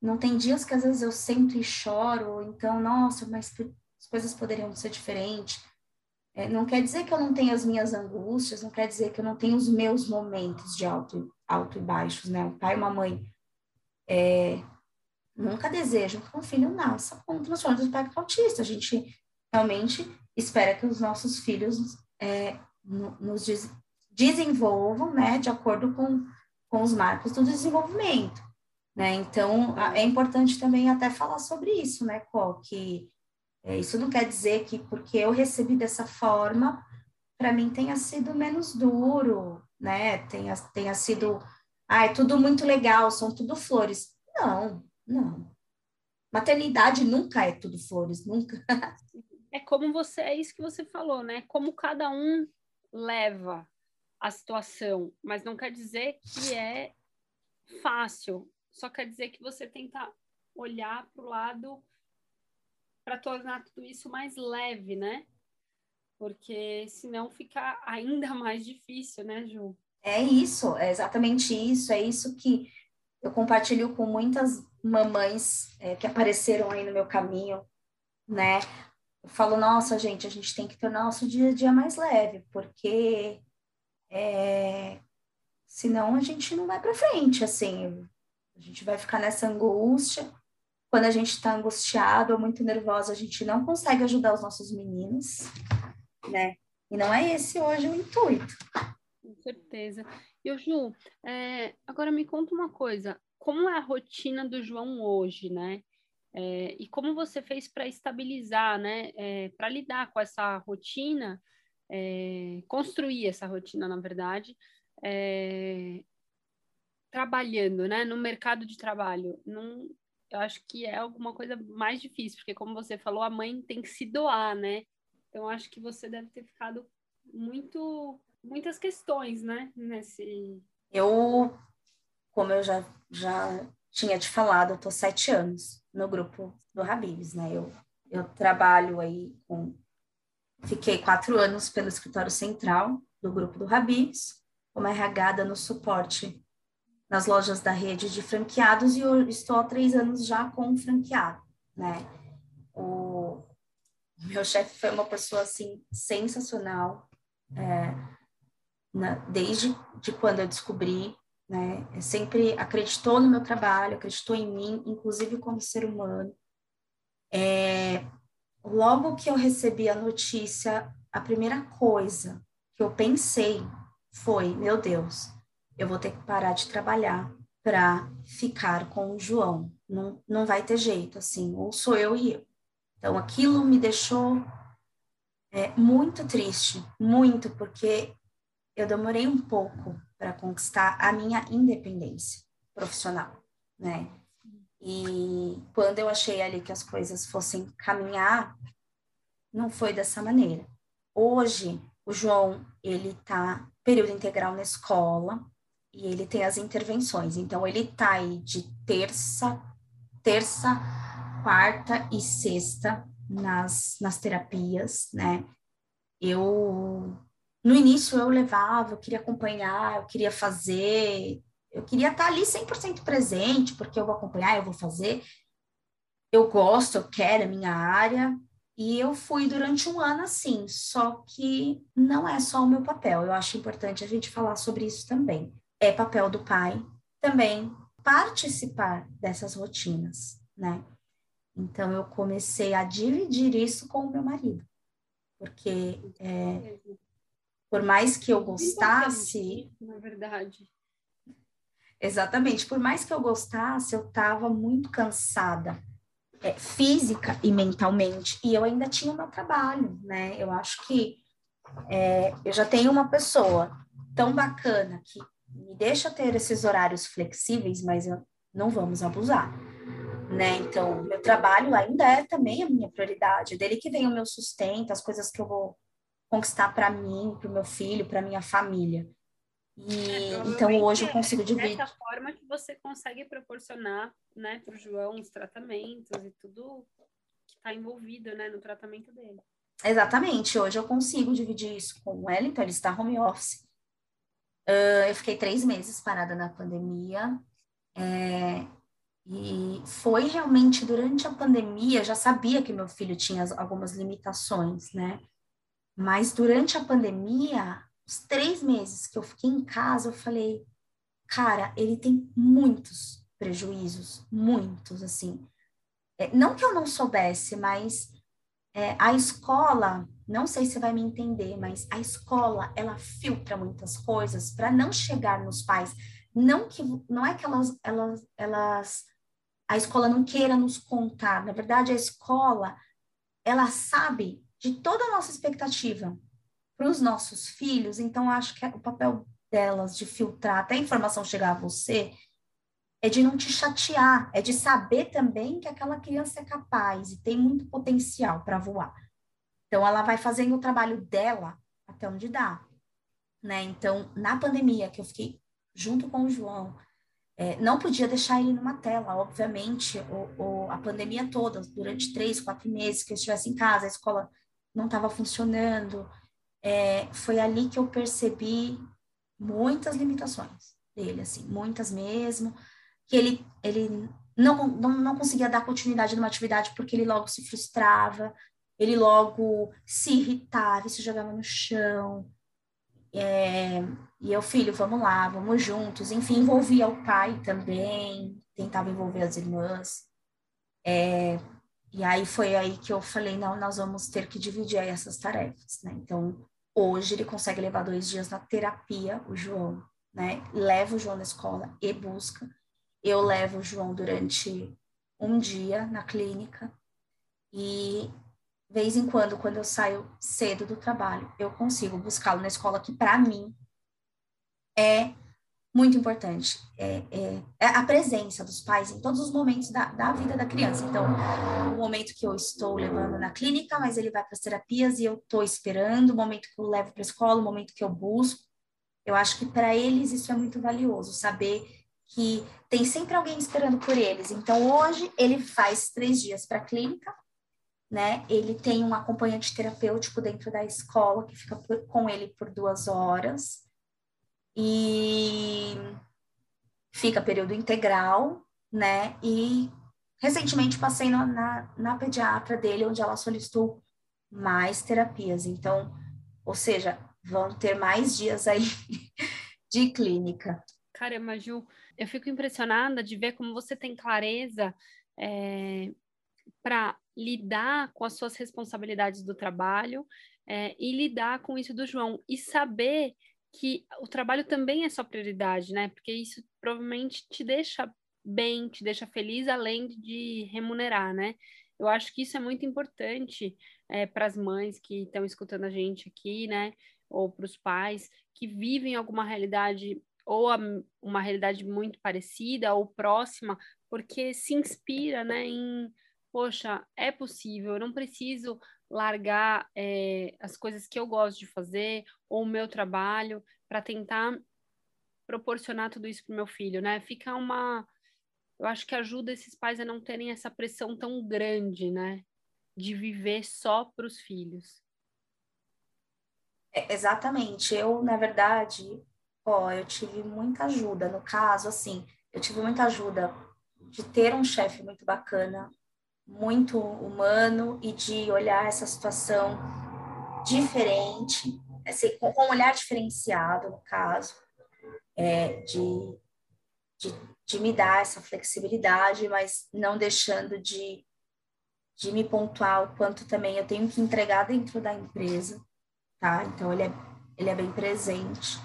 não tem dias que às vezes eu sento e choro, então, nossa, mas as coisas poderiam ser diferentes. É, não quer dizer que eu não tenho as minhas angústias, não quer dizer que eu não tenho os meus momentos de alto, alto e baixos, né? Um pai e uma mãe é, nunca desejam que um filho nasça com transtorno do espectro autista. A gente realmente espera que os nossos filhos é, nos des desenvolvam, né, de acordo com, com os marcos do desenvolvimento, né? Então, é importante também até falar sobre isso, né, Qual que é, isso não quer dizer que porque eu recebi dessa forma, para mim tenha sido menos duro, né? Tenha, tenha sido, ah, tudo muito legal, são tudo flores. Não, não. Maternidade nunca é tudo flores, nunca. É como você, é isso que você falou, né? Como cada um leva a situação, mas não quer dizer que é fácil, só quer dizer que você tenta olhar para o lado para tornar tudo isso mais leve, né? Porque senão fica ainda mais difícil, né, Ju? É isso, é exatamente isso, é isso que eu compartilho com muitas mamães é, que apareceram aí no meu caminho, né? Eu falo, nossa, gente, a gente tem que tornar nosso dia a dia mais leve, porque é, senão a gente não vai para frente, assim, a gente vai ficar nessa angústia, quando a gente está angustiado ou muito nervosa, a gente não consegue ajudar os nossos meninos, né? E não é esse hoje o intuito. Com certeza. E o Ju, é, agora me conta uma coisa. Como é a rotina do João hoje, né? É, e como você fez para estabilizar, né? É, para lidar com essa rotina é, construir essa rotina, na verdade, trabalhando, né, no mercado de trabalho. Não, eu acho que é alguma coisa mais difícil, porque como você falou, a mãe tem que se doar, né? Então acho que você deve ter ficado muito muitas questões, né, nesse Eu, como eu já já tinha te falado, eu tô sete anos no grupo do Habibs, né? Eu eu trabalho aí com fiquei quatro anos pelo escritório central do grupo do Habibs, como RH no suporte nas lojas da rede de franqueados e eu estou há três anos já com um franqueado, né? O meu chefe foi uma pessoa, assim, sensacional, é, na, desde de quando eu descobri, né? Sempre acreditou no meu trabalho, acreditou em mim, inclusive como ser humano. É, logo que eu recebi a notícia, a primeira coisa que eu pensei foi, meu Deus, eu vou ter que parar de trabalhar para ficar com o João. Não, não vai ter jeito, assim, ou sou eu e eu. Então, aquilo me deixou é, muito triste, muito, porque eu demorei um pouco para conquistar a minha independência profissional, né? E quando eu achei ali que as coisas fossem caminhar, não foi dessa maneira. Hoje, o João, ele tá período integral na escola, e ele tem as intervenções. Então, ele tá aí de terça, terça, quarta e sexta nas, nas terapias, né? Eu, no início, eu levava, eu queria acompanhar, eu queria fazer, eu queria estar ali 100% presente, porque eu vou acompanhar, eu vou fazer. Eu gosto, eu quero, é minha área, e eu fui durante um ano assim, só que não é só o meu papel, eu acho importante a gente falar sobre isso também. É papel do pai também participar dessas rotinas, né? Então eu comecei a dividir isso com o meu marido, porque é, por mais que eu gostasse, na verdade, exatamente, por mais que eu gostasse, eu estava muito cansada, é, física e mentalmente, e eu ainda tinha o meu trabalho, né? Eu acho que é, eu já tenho uma pessoa tão bacana que me deixa ter esses horários flexíveis, mas não vamos abusar, né? Então, meu trabalho ainda é também a minha prioridade, é dele que vem o meu sustento, as coisas que eu vou conquistar para mim, para o meu filho, para minha família. E é, então hoje eu consigo dividir. Dessa forma que você consegue proporcionar, né, para o João os tratamentos e tudo que está envolvido, né, no tratamento dele. Exatamente. Hoje eu consigo dividir isso com ele, então ele está home office. Uh, eu fiquei três meses parada na pandemia. É, e foi realmente durante a pandemia, já sabia que meu filho tinha algumas limitações, né? Mas durante a pandemia, os três meses que eu fiquei em casa, eu falei, cara, ele tem muitos prejuízos, muitos, assim. É, não que eu não soubesse, mas é, a escola não sei se vai me entender, mas a escola ela filtra muitas coisas para não chegar nos pais. Não que não é que elas, elas, elas a escola não queira nos contar. Na verdade, a escola ela sabe de toda a nossa expectativa para os nossos filhos. Então, acho que é o papel delas de filtrar até a informação chegar a você é de não te chatear, é de saber também que aquela criança é capaz e tem muito potencial para voar. Então, ela vai fazendo o trabalho dela até onde dá, né? Então, na pandemia, que eu fiquei junto com o João, é, não podia deixar ele numa tela, obviamente, o, o, a pandemia toda, durante três, quatro meses que eu estivesse em casa, a escola não estava funcionando, é, foi ali que eu percebi muitas limitações dele, assim, muitas mesmo, que ele, ele não, não, não conseguia dar continuidade numa atividade porque ele logo se frustrava, ele logo se irritava, se jogava no chão. É, e eu, filho, vamos lá, vamos juntos. Enfim, envolvia o pai também, tentava envolver as irmãs. É, e aí foi aí que eu falei, não, nós vamos ter que dividir essas tarefas, né? Então, hoje ele consegue levar dois dias na terapia, o João, né? Leva o João na escola e busca. Eu levo o João durante um dia na clínica e vez em quando, quando eu saio cedo do trabalho, eu consigo buscá-lo na escola, que para mim é muito importante. É, é, é, a presença dos pais em todos os momentos da, da vida da criança. Então, o momento que eu estou levando na clínica, mas ele vai para as terapias e eu estou esperando, o momento que eu levo para a escola, o momento que eu busco. Eu acho que para eles isso é muito valioso, saber que tem sempre alguém esperando por eles. Então, hoje, ele faz três dias para a clínica, né? Ele tem um acompanhante terapêutico dentro da escola que fica por, com ele por duas horas e fica período integral, né? E recentemente passei na, na, na pediatra dele, onde ela solicitou mais terapias. Então, ou seja, vão ter mais dias aí de clínica. Caramba, Ju, eu fico impressionada de ver como você tem clareza é, para lidar com as suas responsabilidades do trabalho é, e lidar com isso do João e saber que o trabalho também é sua prioridade, né? Porque isso provavelmente te deixa bem, te deixa feliz, além de remunerar, né? Eu acho que isso é muito importante é, para as mães que estão escutando a gente aqui, né? Ou para os pais que vivem alguma realidade ou a, uma realidade muito parecida ou próxima, porque se inspira, né? Em, poxa, é possível, eu não preciso largar é, as coisas que eu gosto de fazer ou o meu trabalho para tentar proporcionar tudo isso para o meu filho, né? Fica uma, eu acho que ajuda esses pais a não terem essa pressão tão grande, né? De viver só para os filhos. É, exatamente. Eu, na verdade, ó, eu tive muita ajuda. No caso, assim, eu tive muita ajuda de ter um chefe muito bacana, muito humano e de olhar essa situação diferente, assim, com um olhar diferenciado, no caso, é, de, de, de, me dar essa flexibilidade, mas não deixando de, de me pontuar o quanto também eu tenho que entregar dentro da empresa, tá? Então, ele é, ele é bem presente.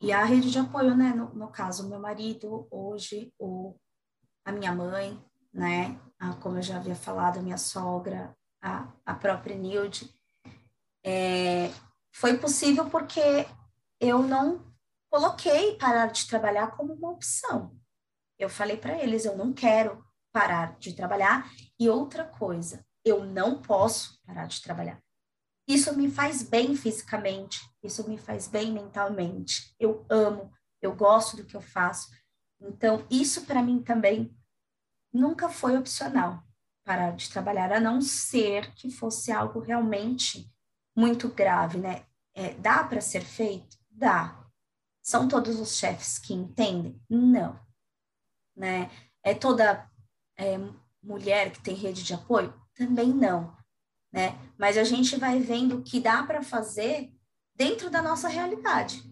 E a rede de apoio, né, no, no caso, meu marido, hoje, o, a minha mãe, né, a, como eu já havia falado, a minha sogra, a, a própria Nilde, é, foi possível porque eu não coloquei parar de trabalhar como uma opção. Eu falei para eles, eu não quero parar de trabalhar. E outra coisa, eu não posso parar de trabalhar. Isso me faz bem fisicamente, isso me faz bem mentalmente. Eu amo, eu gosto do que eu faço. Então, isso para mim também nunca foi opcional parar de trabalhar, a não ser que fosse algo realmente muito grave, né? É, dá para ser feito? Dá. São todos os chefes que entendem? Não. Né? É toda é, mulher que tem rede de apoio? Também não. Né? Mas a gente vai vendo o que dá para fazer dentro da nossa realidade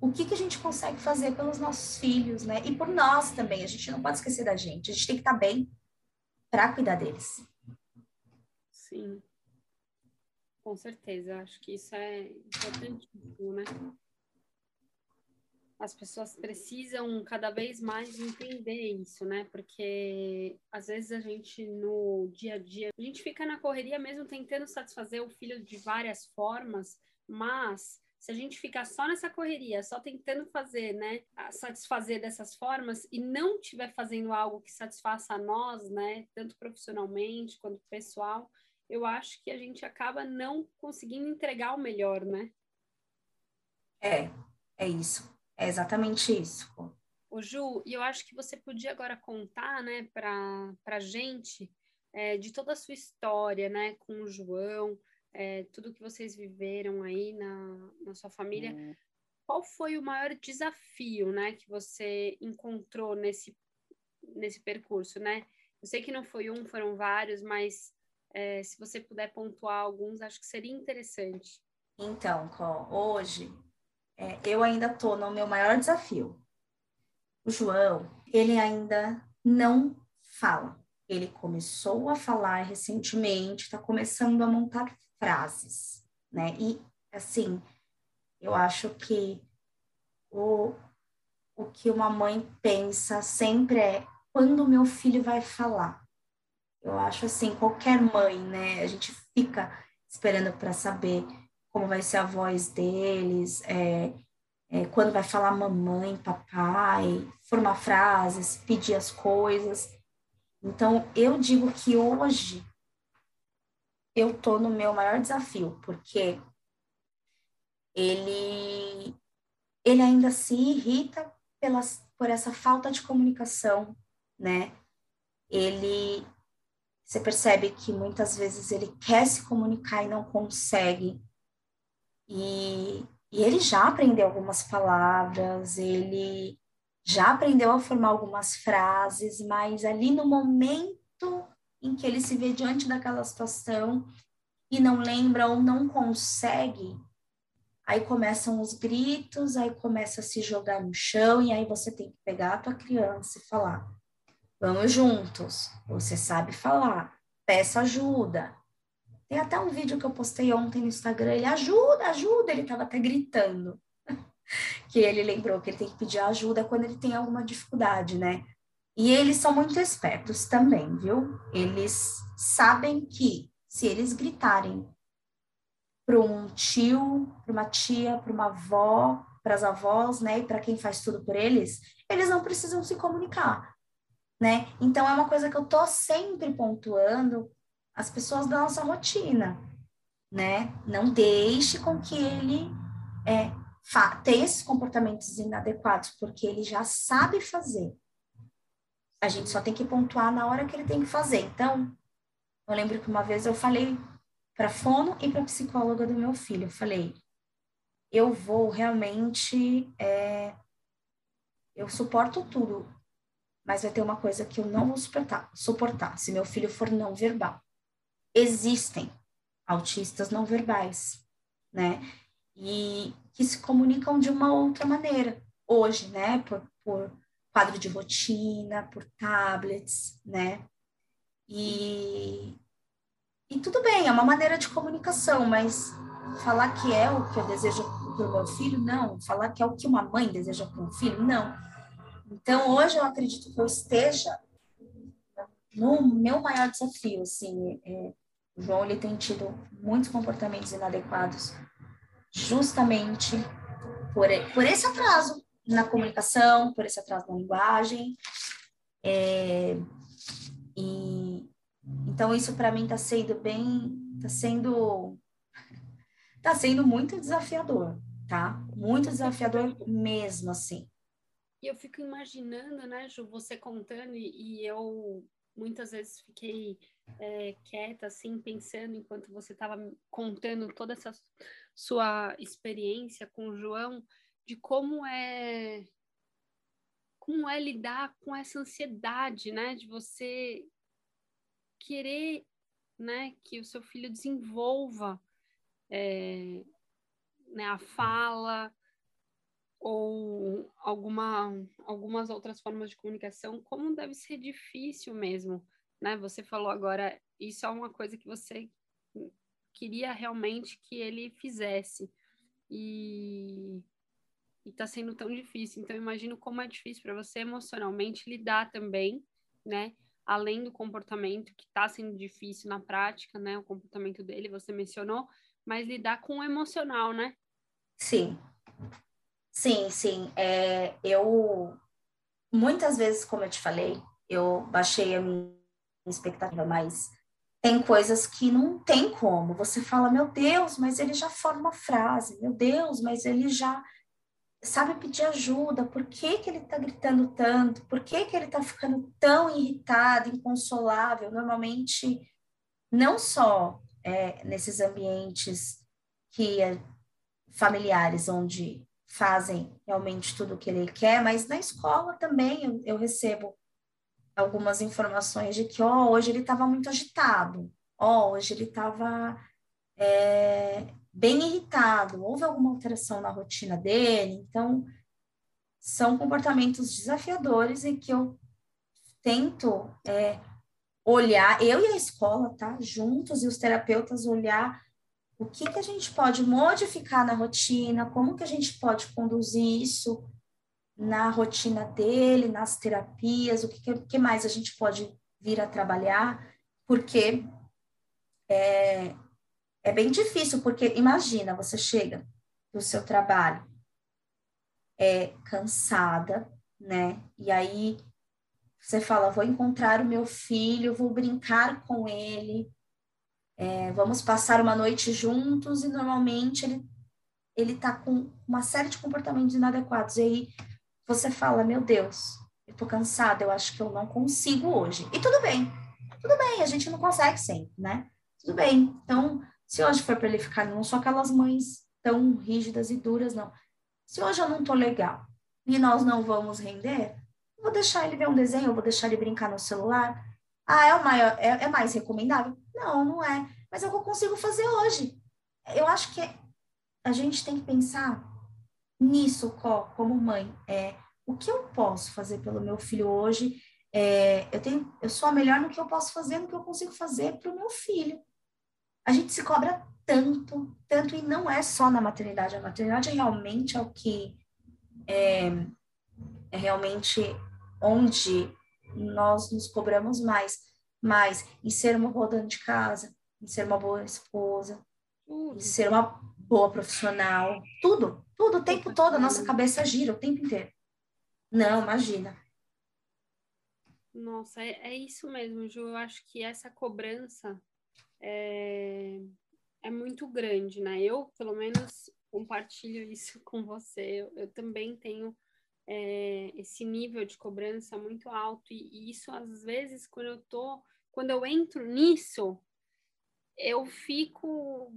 o que, que a gente consegue fazer pelos nossos filhos, né? E por nós também. A gente não pode esquecer da gente. A gente tem que estar bem para cuidar deles. Sim. Com certeza. Acho que isso é importantíssimo, né? As pessoas precisam cada vez mais entender isso, né? Porque às vezes a gente no dia a dia, a gente fica na correria mesmo tentando satisfazer o filho de várias formas, mas se a gente ficar só nessa correria, só tentando fazer, né, satisfazer dessas formas e não estiver fazendo algo que satisfaça a nós, né, tanto profissionalmente quanto pessoal, eu acho que a gente acaba não conseguindo entregar o melhor, né? É, é isso. É exatamente isso. O Ju, e eu acho que você podia agora contar, né, para a gente é, de toda a sua história, né, com o João, é, tudo que vocês viveram aí na, na sua família, hum. qual foi o maior desafio, né, que você encontrou nesse, nesse percurso, né? Eu sei que não foi um, foram vários, mas é, se você puder pontuar alguns, acho que seria interessante. Então, hoje é, eu ainda estou no meu maior desafio. O João, ele ainda não fala. Ele começou a falar recentemente, está começando a montar frases, né? E, assim, eu acho que o, o que uma mãe pensa sempre é quando meu filho vai falar. Eu acho assim, qualquer mãe, né? A gente fica esperando para saber como vai ser a voz deles, é, é, quando vai falar mamãe, papai, formar frases, pedir as coisas. Então, eu digo que hoje eu tô no meu maior desafio, porque ele ele ainda se irrita pelas, por essa falta de comunicação, né? Ele você percebe que muitas vezes ele quer se comunicar e não consegue. E, e ele já aprendeu algumas palavras, ele já aprendeu a formar algumas frases, mas ali no momento em que ele se vê diante daquela situação e não lembra ou não consegue, aí começam os gritos, aí começa a se jogar no chão e aí você tem que pegar a tua criança e falar: "Vamos juntos. Você sabe falar. Peça ajuda." Tem até um vídeo que eu postei ontem no Instagram, ele ajuda, ajuda, ele estava até gritando. que ele lembrou que ele tem que pedir ajuda quando ele tem alguma dificuldade, né? E eles são muito espertos também, viu? Eles sabem que se eles gritarem para um tio, para uma tia, para uma avó, para as avós, né, e para quem faz tudo por eles, eles não precisam se comunicar, né? Então é uma coisa que eu tô sempre pontuando as pessoas da nossa rotina, né? Não deixe com que ele é, tenha esses comportamentos inadequados, porque ele já sabe fazer. A gente só tem que pontuar na hora que ele tem que fazer. Então, eu lembro que uma vez eu falei para fono e para psicóloga do meu filho, eu falei, eu vou realmente, é, eu suporto tudo, mas vai ter uma coisa que eu não vou suportar, suportar se meu filho for não verbal. Existem autistas não verbais, né? E que se comunicam de uma outra maneira hoje, né? Por, por quadro de rotina, por tablets, né? E, e tudo bem, é uma maneira de comunicação, mas falar que é o que eu desejo para o meu filho, não. Falar que é o que uma mãe deseja para um filho, não. Então, hoje eu acredito que eu esteja no meu maior desafio, assim, é, o João ele tem tido muitos comportamentos inadequados justamente por, por esse atraso na comunicação, por esse atraso na linguagem. É, e então isso para mim está sendo bem, está sendo, tá sendo muito desafiador, tá? Muito desafiador mesmo, assim. E eu fico imaginando, né, Ju, você contando e, e eu muitas vezes fiquei é, quieta, assim, pensando enquanto você estava contando toda essa sua experiência com o João, de como é como é lidar com essa ansiedade, né, de você querer, né, que o seu filho desenvolva é, né, a fala ou alguma, algumas outras formas de comunicação, como deve ser difícil mesmo, né? Você falou agora, isso é uma coisa que você queria realmente que ele fizesse. E está sendo tão difícil. Então, imagino como é difícil para você emocionalmente lidar também, né? Além do comportamento que está sendo difícil na prática, né? O comportamento dele, você mencionou, mas lidar com o emocional, né? Sim. Sim, sim. É, eu, muitas vezes, como eu te falei, eu baixei a minha expectativa, mas tem coisas que não tem como. Você fala, meu Deus, mas ele já forma frase, meu Deus, mas ele já sabe pedir ajuda, por que, que ele está gritando tanto, por que, que ele está ficando tão irritado, inconsolável. Normalmente, não só é, nesses ambientes que é, familiares, onde fazem realmente tudo o que ele quer, mas na escola também eu, eu recebo algumas informações de que oh, hoje ele estava muito agitado, oh, hoje ele estava é, bem irritado, houve alguma alteração na rotina dele, então são comportamentos desafiadores e que eu tento é, olhar, eu e a escola, tá, juntos e os terapeutas olhar o que que a gente pode modificar na rotina, como que a gente pode conduzir isso na rotina dele, nas terapias, o que, que mais a gente pode vir a trabalhar, porque é, é bem difícil, porque imagina, você chega do seu trabalho é, cansada, né? E aí você fala, vou encontrar o meu filho, vou brincar com ele, é, vamos passar uma noite juntos, e normalmente ele, ele tá com uma série de comportamentos inadequados. E aí você fala, meu Deus, eu tô cansada, eu acho que eu não consigo hoje. E tudo bem, tudo bem, a gente não consegue sempre, né? Tudo bem. Então, se hoje for para ele ficar, não sou aquelas mães tão rígidas e duras, não. Se hoje eu não tô legal e nós não vamos render, vou deixar ele ver um desenho, vou deixar ele brincar no celular. Ah, é, o maior, é, é mais recomendável? Não, não é. Mas é o que eu consigo fazer hoje. Eu acho que a gente tem que pensar nisso como mãe. É, o que eu posso fazer pelo meu filho hoje? É, eu, tenho, eu sou a melhor no que eu posso fazer, no que eu consigo fazer para o meu filho a gente se cobra tanto, tanto, e não é só na maternidade. A maternidade realmente é o que é, é realmente onde nós nos cobramos mais, mais em ser uma boa dona de casa, em ser uma boa esposa, em ser uma boa profissional, tudo, tudo, o tempo todo, a nossa cabeça gira o tempo inteiro. Não, imagina. Nossa, é, é isso mesmo, Ju. Eu acho que essa cobrança é, é muito grande, né? Eu, pelo menos, compartilho isso com você. Eu, eu também tenho é, esse nível de cobrança muito alto e, e, isso às vezes quando eu tô, quando eu entro nisso, eu fico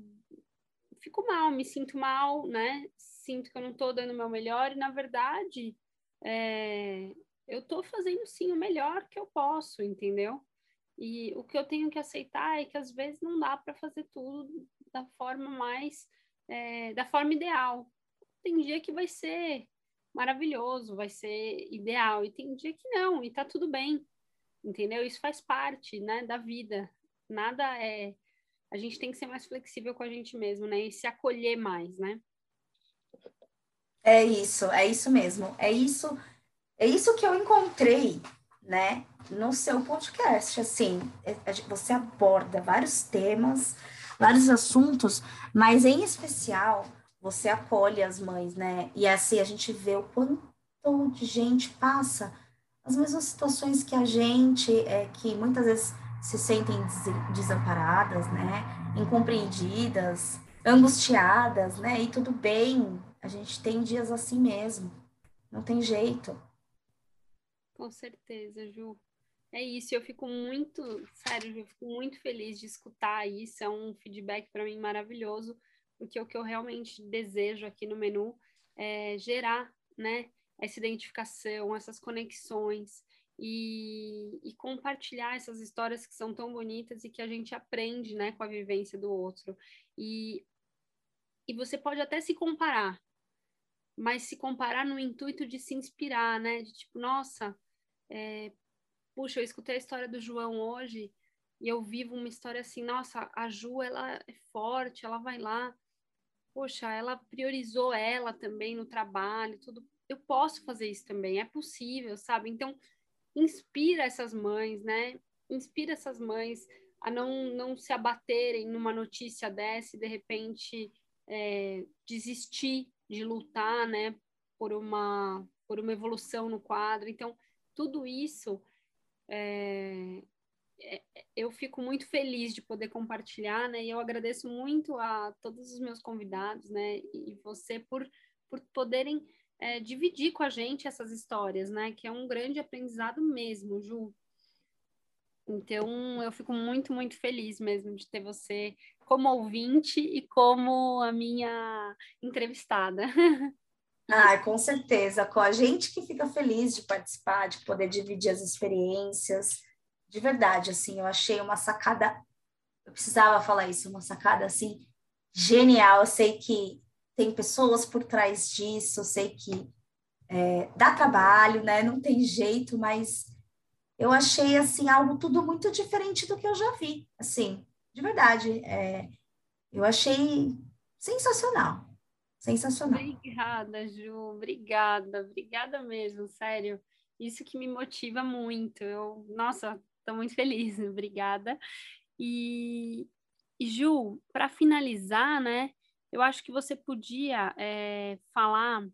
fico mal, me sinto mal, né? Sinto que eu não estou dando o meu melhor e na verdade é, eu estou fazendo sim o melhor que eu posso, entendeu? E o que eu tenho que aceitar é que às vezes não dá para fazer tudo da forma mais, é, da forma ideal. Tem dia que vai ser maravilhoso, vai ser ideal, e tem dia que não, e tá tudo bem, entendeu? Isso faz parte, né, da vida. Nada é. A gente tem que ser mais flexível com a gente mesmo, né, e se acolher mais, né? É isso, é isso mesmo. É isso, é isso que eu encontrei né? No seu podcast, assim, é, você aborda vários temas, vários assuntos, mas em especial você acolhe as mães, né? E assim a gente vê o quanto de gente passa as mesmas situações que a gente, é, que muitas vezes se sentem desamparadas, né? Incompreendidas, angustiadas, né? E tudo bem, a gente tem dias assim mesmo, não tem jeito. Com certeza, Ju. É isso, eu fico muito, sério, eu fico muito feliz de escutar isso, é um feedback para mim maravilhoso, porque o que eu realmente desejo aqui no menu é gerar, né, essa identificação, essas conexões e, e compartilhar essas histórias que são tão bonitas e que a gente aprende, né, com a vivência do outro. E, e você pode até se comparar, mas se comparar no intuito de se inspirar, né, de tipo, nossa, é, puxa, eu escutei a história do João hoje e eu vivo uma história assim, nossa, a Ju, ela é forte, ela vai lá, poxa, ela priorizou ela também no trabalho, tudo. Eu posso fazer isso também, é possível, sabe? Então, inspira essas mães, né? Inspira essas mães a não, não se abaterem numa notícia dessa e, de repente, é, desistir de lutar, né? Por uma, por uma evolução no quadro. Então, tudo isso é, é, eu fico muito feliz de poder compartilhar, né? E eu agradeço muito a todos os meus convidados, né? E você por, por poderem é, dividir com a gente essas histórias, né? Que é um grande aprendizado mesmo, Ju. Então, eu fico muito, muito feliz mesmo de ter você como ouvinte e como a minha entrevistada. Ah, com certeza. Com a gente que fica feliz de participar, de poder dividir as experiências. De verdade, assim, eu achei uma sacada. Eu precisava falar isso, uma sacada assim genial. Eu sei que tem pessoas por trás disso, eu sei que é, dá trabalho, né? Não tem jeito, mas eu achei assim algo tudo muito diferente do que eu já vi, assim, de verdade. É, eu achei sensacional. Sensacional. Obrigada, Ju. Obrigada, obrigada mesmo, sério. Isso que me motiva muito. Eu, nossa, estou muito feliz. Obrigada. E, E Ju, para finalizar, né, eu acho que você podia é, falar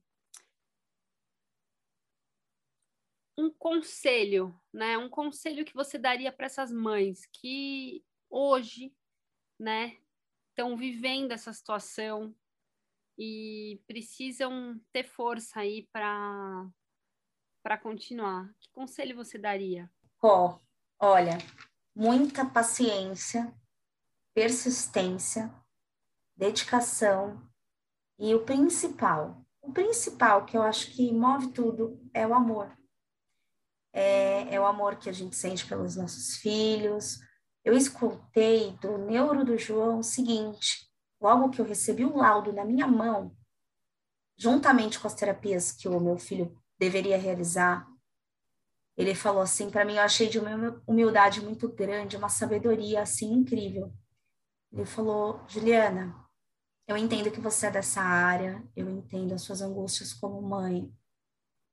um conselho, né? Um conselho que você daria para essas mães que hoje, né, estão vivendo essa situação e precisam ter força aí para para continuar. Que conselho você daria? Ó, oh, olha, muita paciência, persistência, dedicação e o principal, o principal que eu acho que move tudo é o amor. É, é o amor que a gente sente pelos nossos filhos. Eu escutei do neuro do João o seguinte: logo que eu recebi o laudo na minha mão, juntamente com as terapias que o meu filho deveria realizar, ele falou assim para mim, eu achei de uma humildade muito grande, uma sabedoria assim incrível. Ele falou: Juliana, eu entendo que você é dessa área, eu entendo as suas angústias como mãe,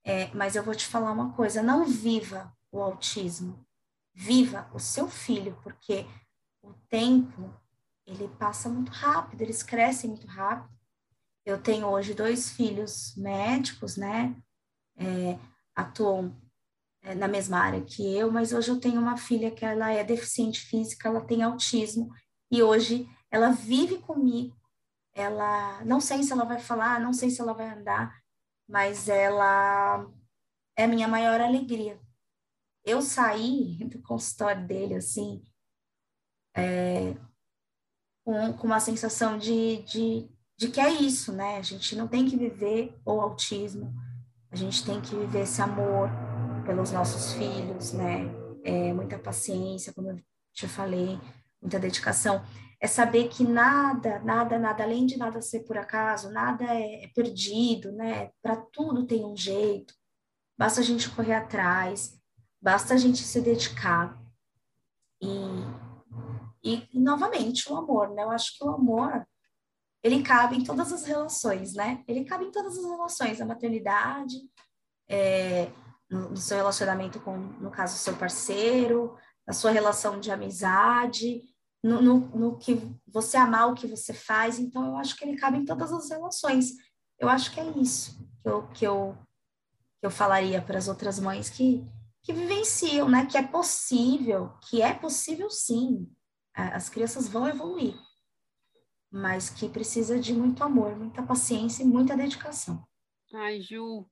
é, mas eu vou te falar uma coisa: não viva o autismo, viva o seu filho, porque o tempo ele passa muito rápido, eles crescem muito rápido. Eu tenho hoje dois filhos médicos, né? É, atuam é, na mesma área que eu, mas hoje eu tenho uma filha que ela é deficiente física, ela tem autismo e hoje ela vive comigo. Ela não sei se ela vai falar, não sei se ela vai andar, mas ela é a minha maior alegria. Eu saí do consultório dele assim, é, com, com uma sensação de, de, de que é isso, né? A gente não tem que viver o autismo, a gente tem que viver esse amor pelos nossos filhos, né? É, muita paciência, como eu te falei, muita dedicação, é saber que nada, nada, nada, além de nada ser por acaso, nada é, é perdido, né? Para tudo tem um jeito, basta a gente correr atrás, basta a gente se dedicar. E, e, e novamente, o amor, né? Eu acho que o amor, ele cabe em todas as relações, né? Ele cabe em todas as relações, a maternidade, é, no, no seu relacionamento com, no caso, seu parceiro, na sua relação de amizade, no, no, no, que você amar o que você faz. Então, eu acho que ele cabe em todas as relações. Eu acho que é isso que eu, que eu, que eu falaria para as outras mães que, que vivenciam, né? Que é possível, que é possível sim. As crianças vão evoluir, mas que precisa de muito amor, muita paciência e muita dedicação. Ai, Ju,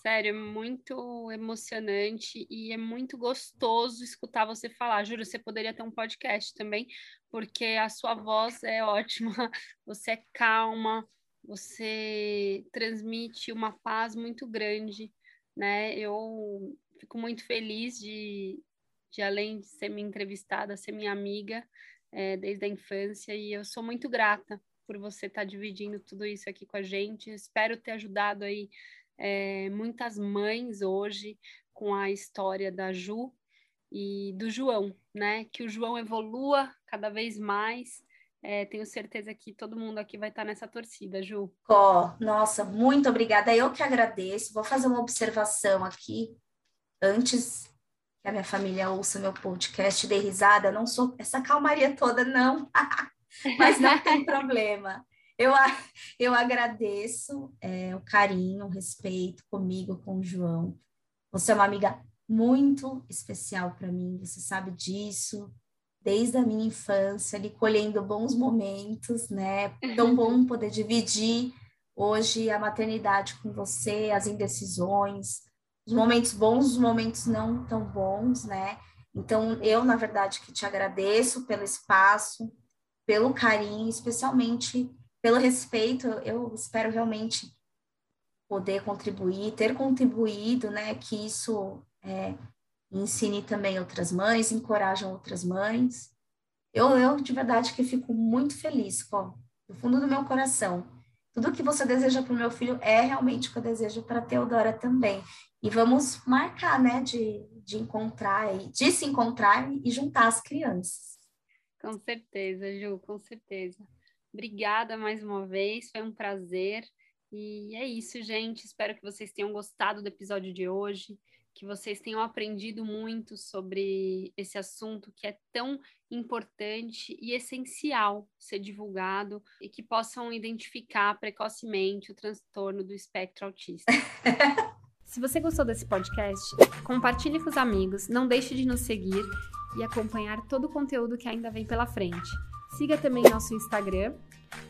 Sério, é muito emocionante e é muito gostoso escutar você falar. Juro, você poderia ter um podcast também, porque a sua voz é ótima, você é calma, você transmite uma paz muito grande, né? Eu fico muito feliz de, de além de ser minha entrevistada, ser minha amiga é, desde a infância, e eu sou muito grata por você estar tá dividindo tudo isso aqui com a gente. Espero ter ajudado aí é, muitas mães hoje com a história da Ju e do João, né? Que o João evolua cada vez mais. É, tenho certeza que todo mundo aqui vai estar nessa torcida, Ju. Ó, oh, nossa, muito obrigada. Eu que agradeço. Vou fazer uma observação aqui antes que a minha família ouça meu podcast, dê risada. Não sou essa calmaria toda, não. Mas não tem problema. Eu, eu agradeço é, o carinho, o respeito comigo, com o João. Você é uma amiga muito especial para mim, você sabe disso, desde a minha infância, ali colhendo bons momentos, né? Tão bom poder dividir hoje a maternidade com você, as indecisões, os momentos bons, os momentos não tão bons, né? Então, eu, na verdade, que te agradeço pelo espaço, pelo carinho, especialmente pelo respeito, eu espero realmente poder contribuir, ter contribuído, né, que isso é, ensine também outras mães, encorajam outras mães. Eu, eu de verdade que fico muito feliz, ó, do fundo do meu coração. Tudo que você deseja para o meu filho é realmente o que eu desejo para a Teodora também. E vamos marcar, né, de, de encontrar, de se encontrar e juntar as crianças. Com certeza, Ju, com certeza. Obrigada mais uma vez, foi um prazer. E é isso, gente. Espero que vocês tenham gostado do episódio de hoje, que vocês tenham aprendido muito sobre esse assunto que é tão importante e essencial ser divulgado e que possam identificar precocemente o transtorno do espectro autista. Se você gostou desse podcast, compartilhe com os amigos, não deixe de nos seguir e acompanhar todo o conteúdo que ainda vem pela frente. Siga também nosso Instagram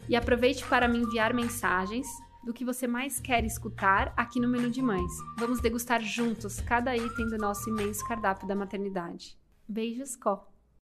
e aproveite para me enviar mensagens do que você mais quer escutar aqui no Menu de Mães. Vamos degustar juntos cada item do nosso imenso cardápio da maternidade. Beijos, Có!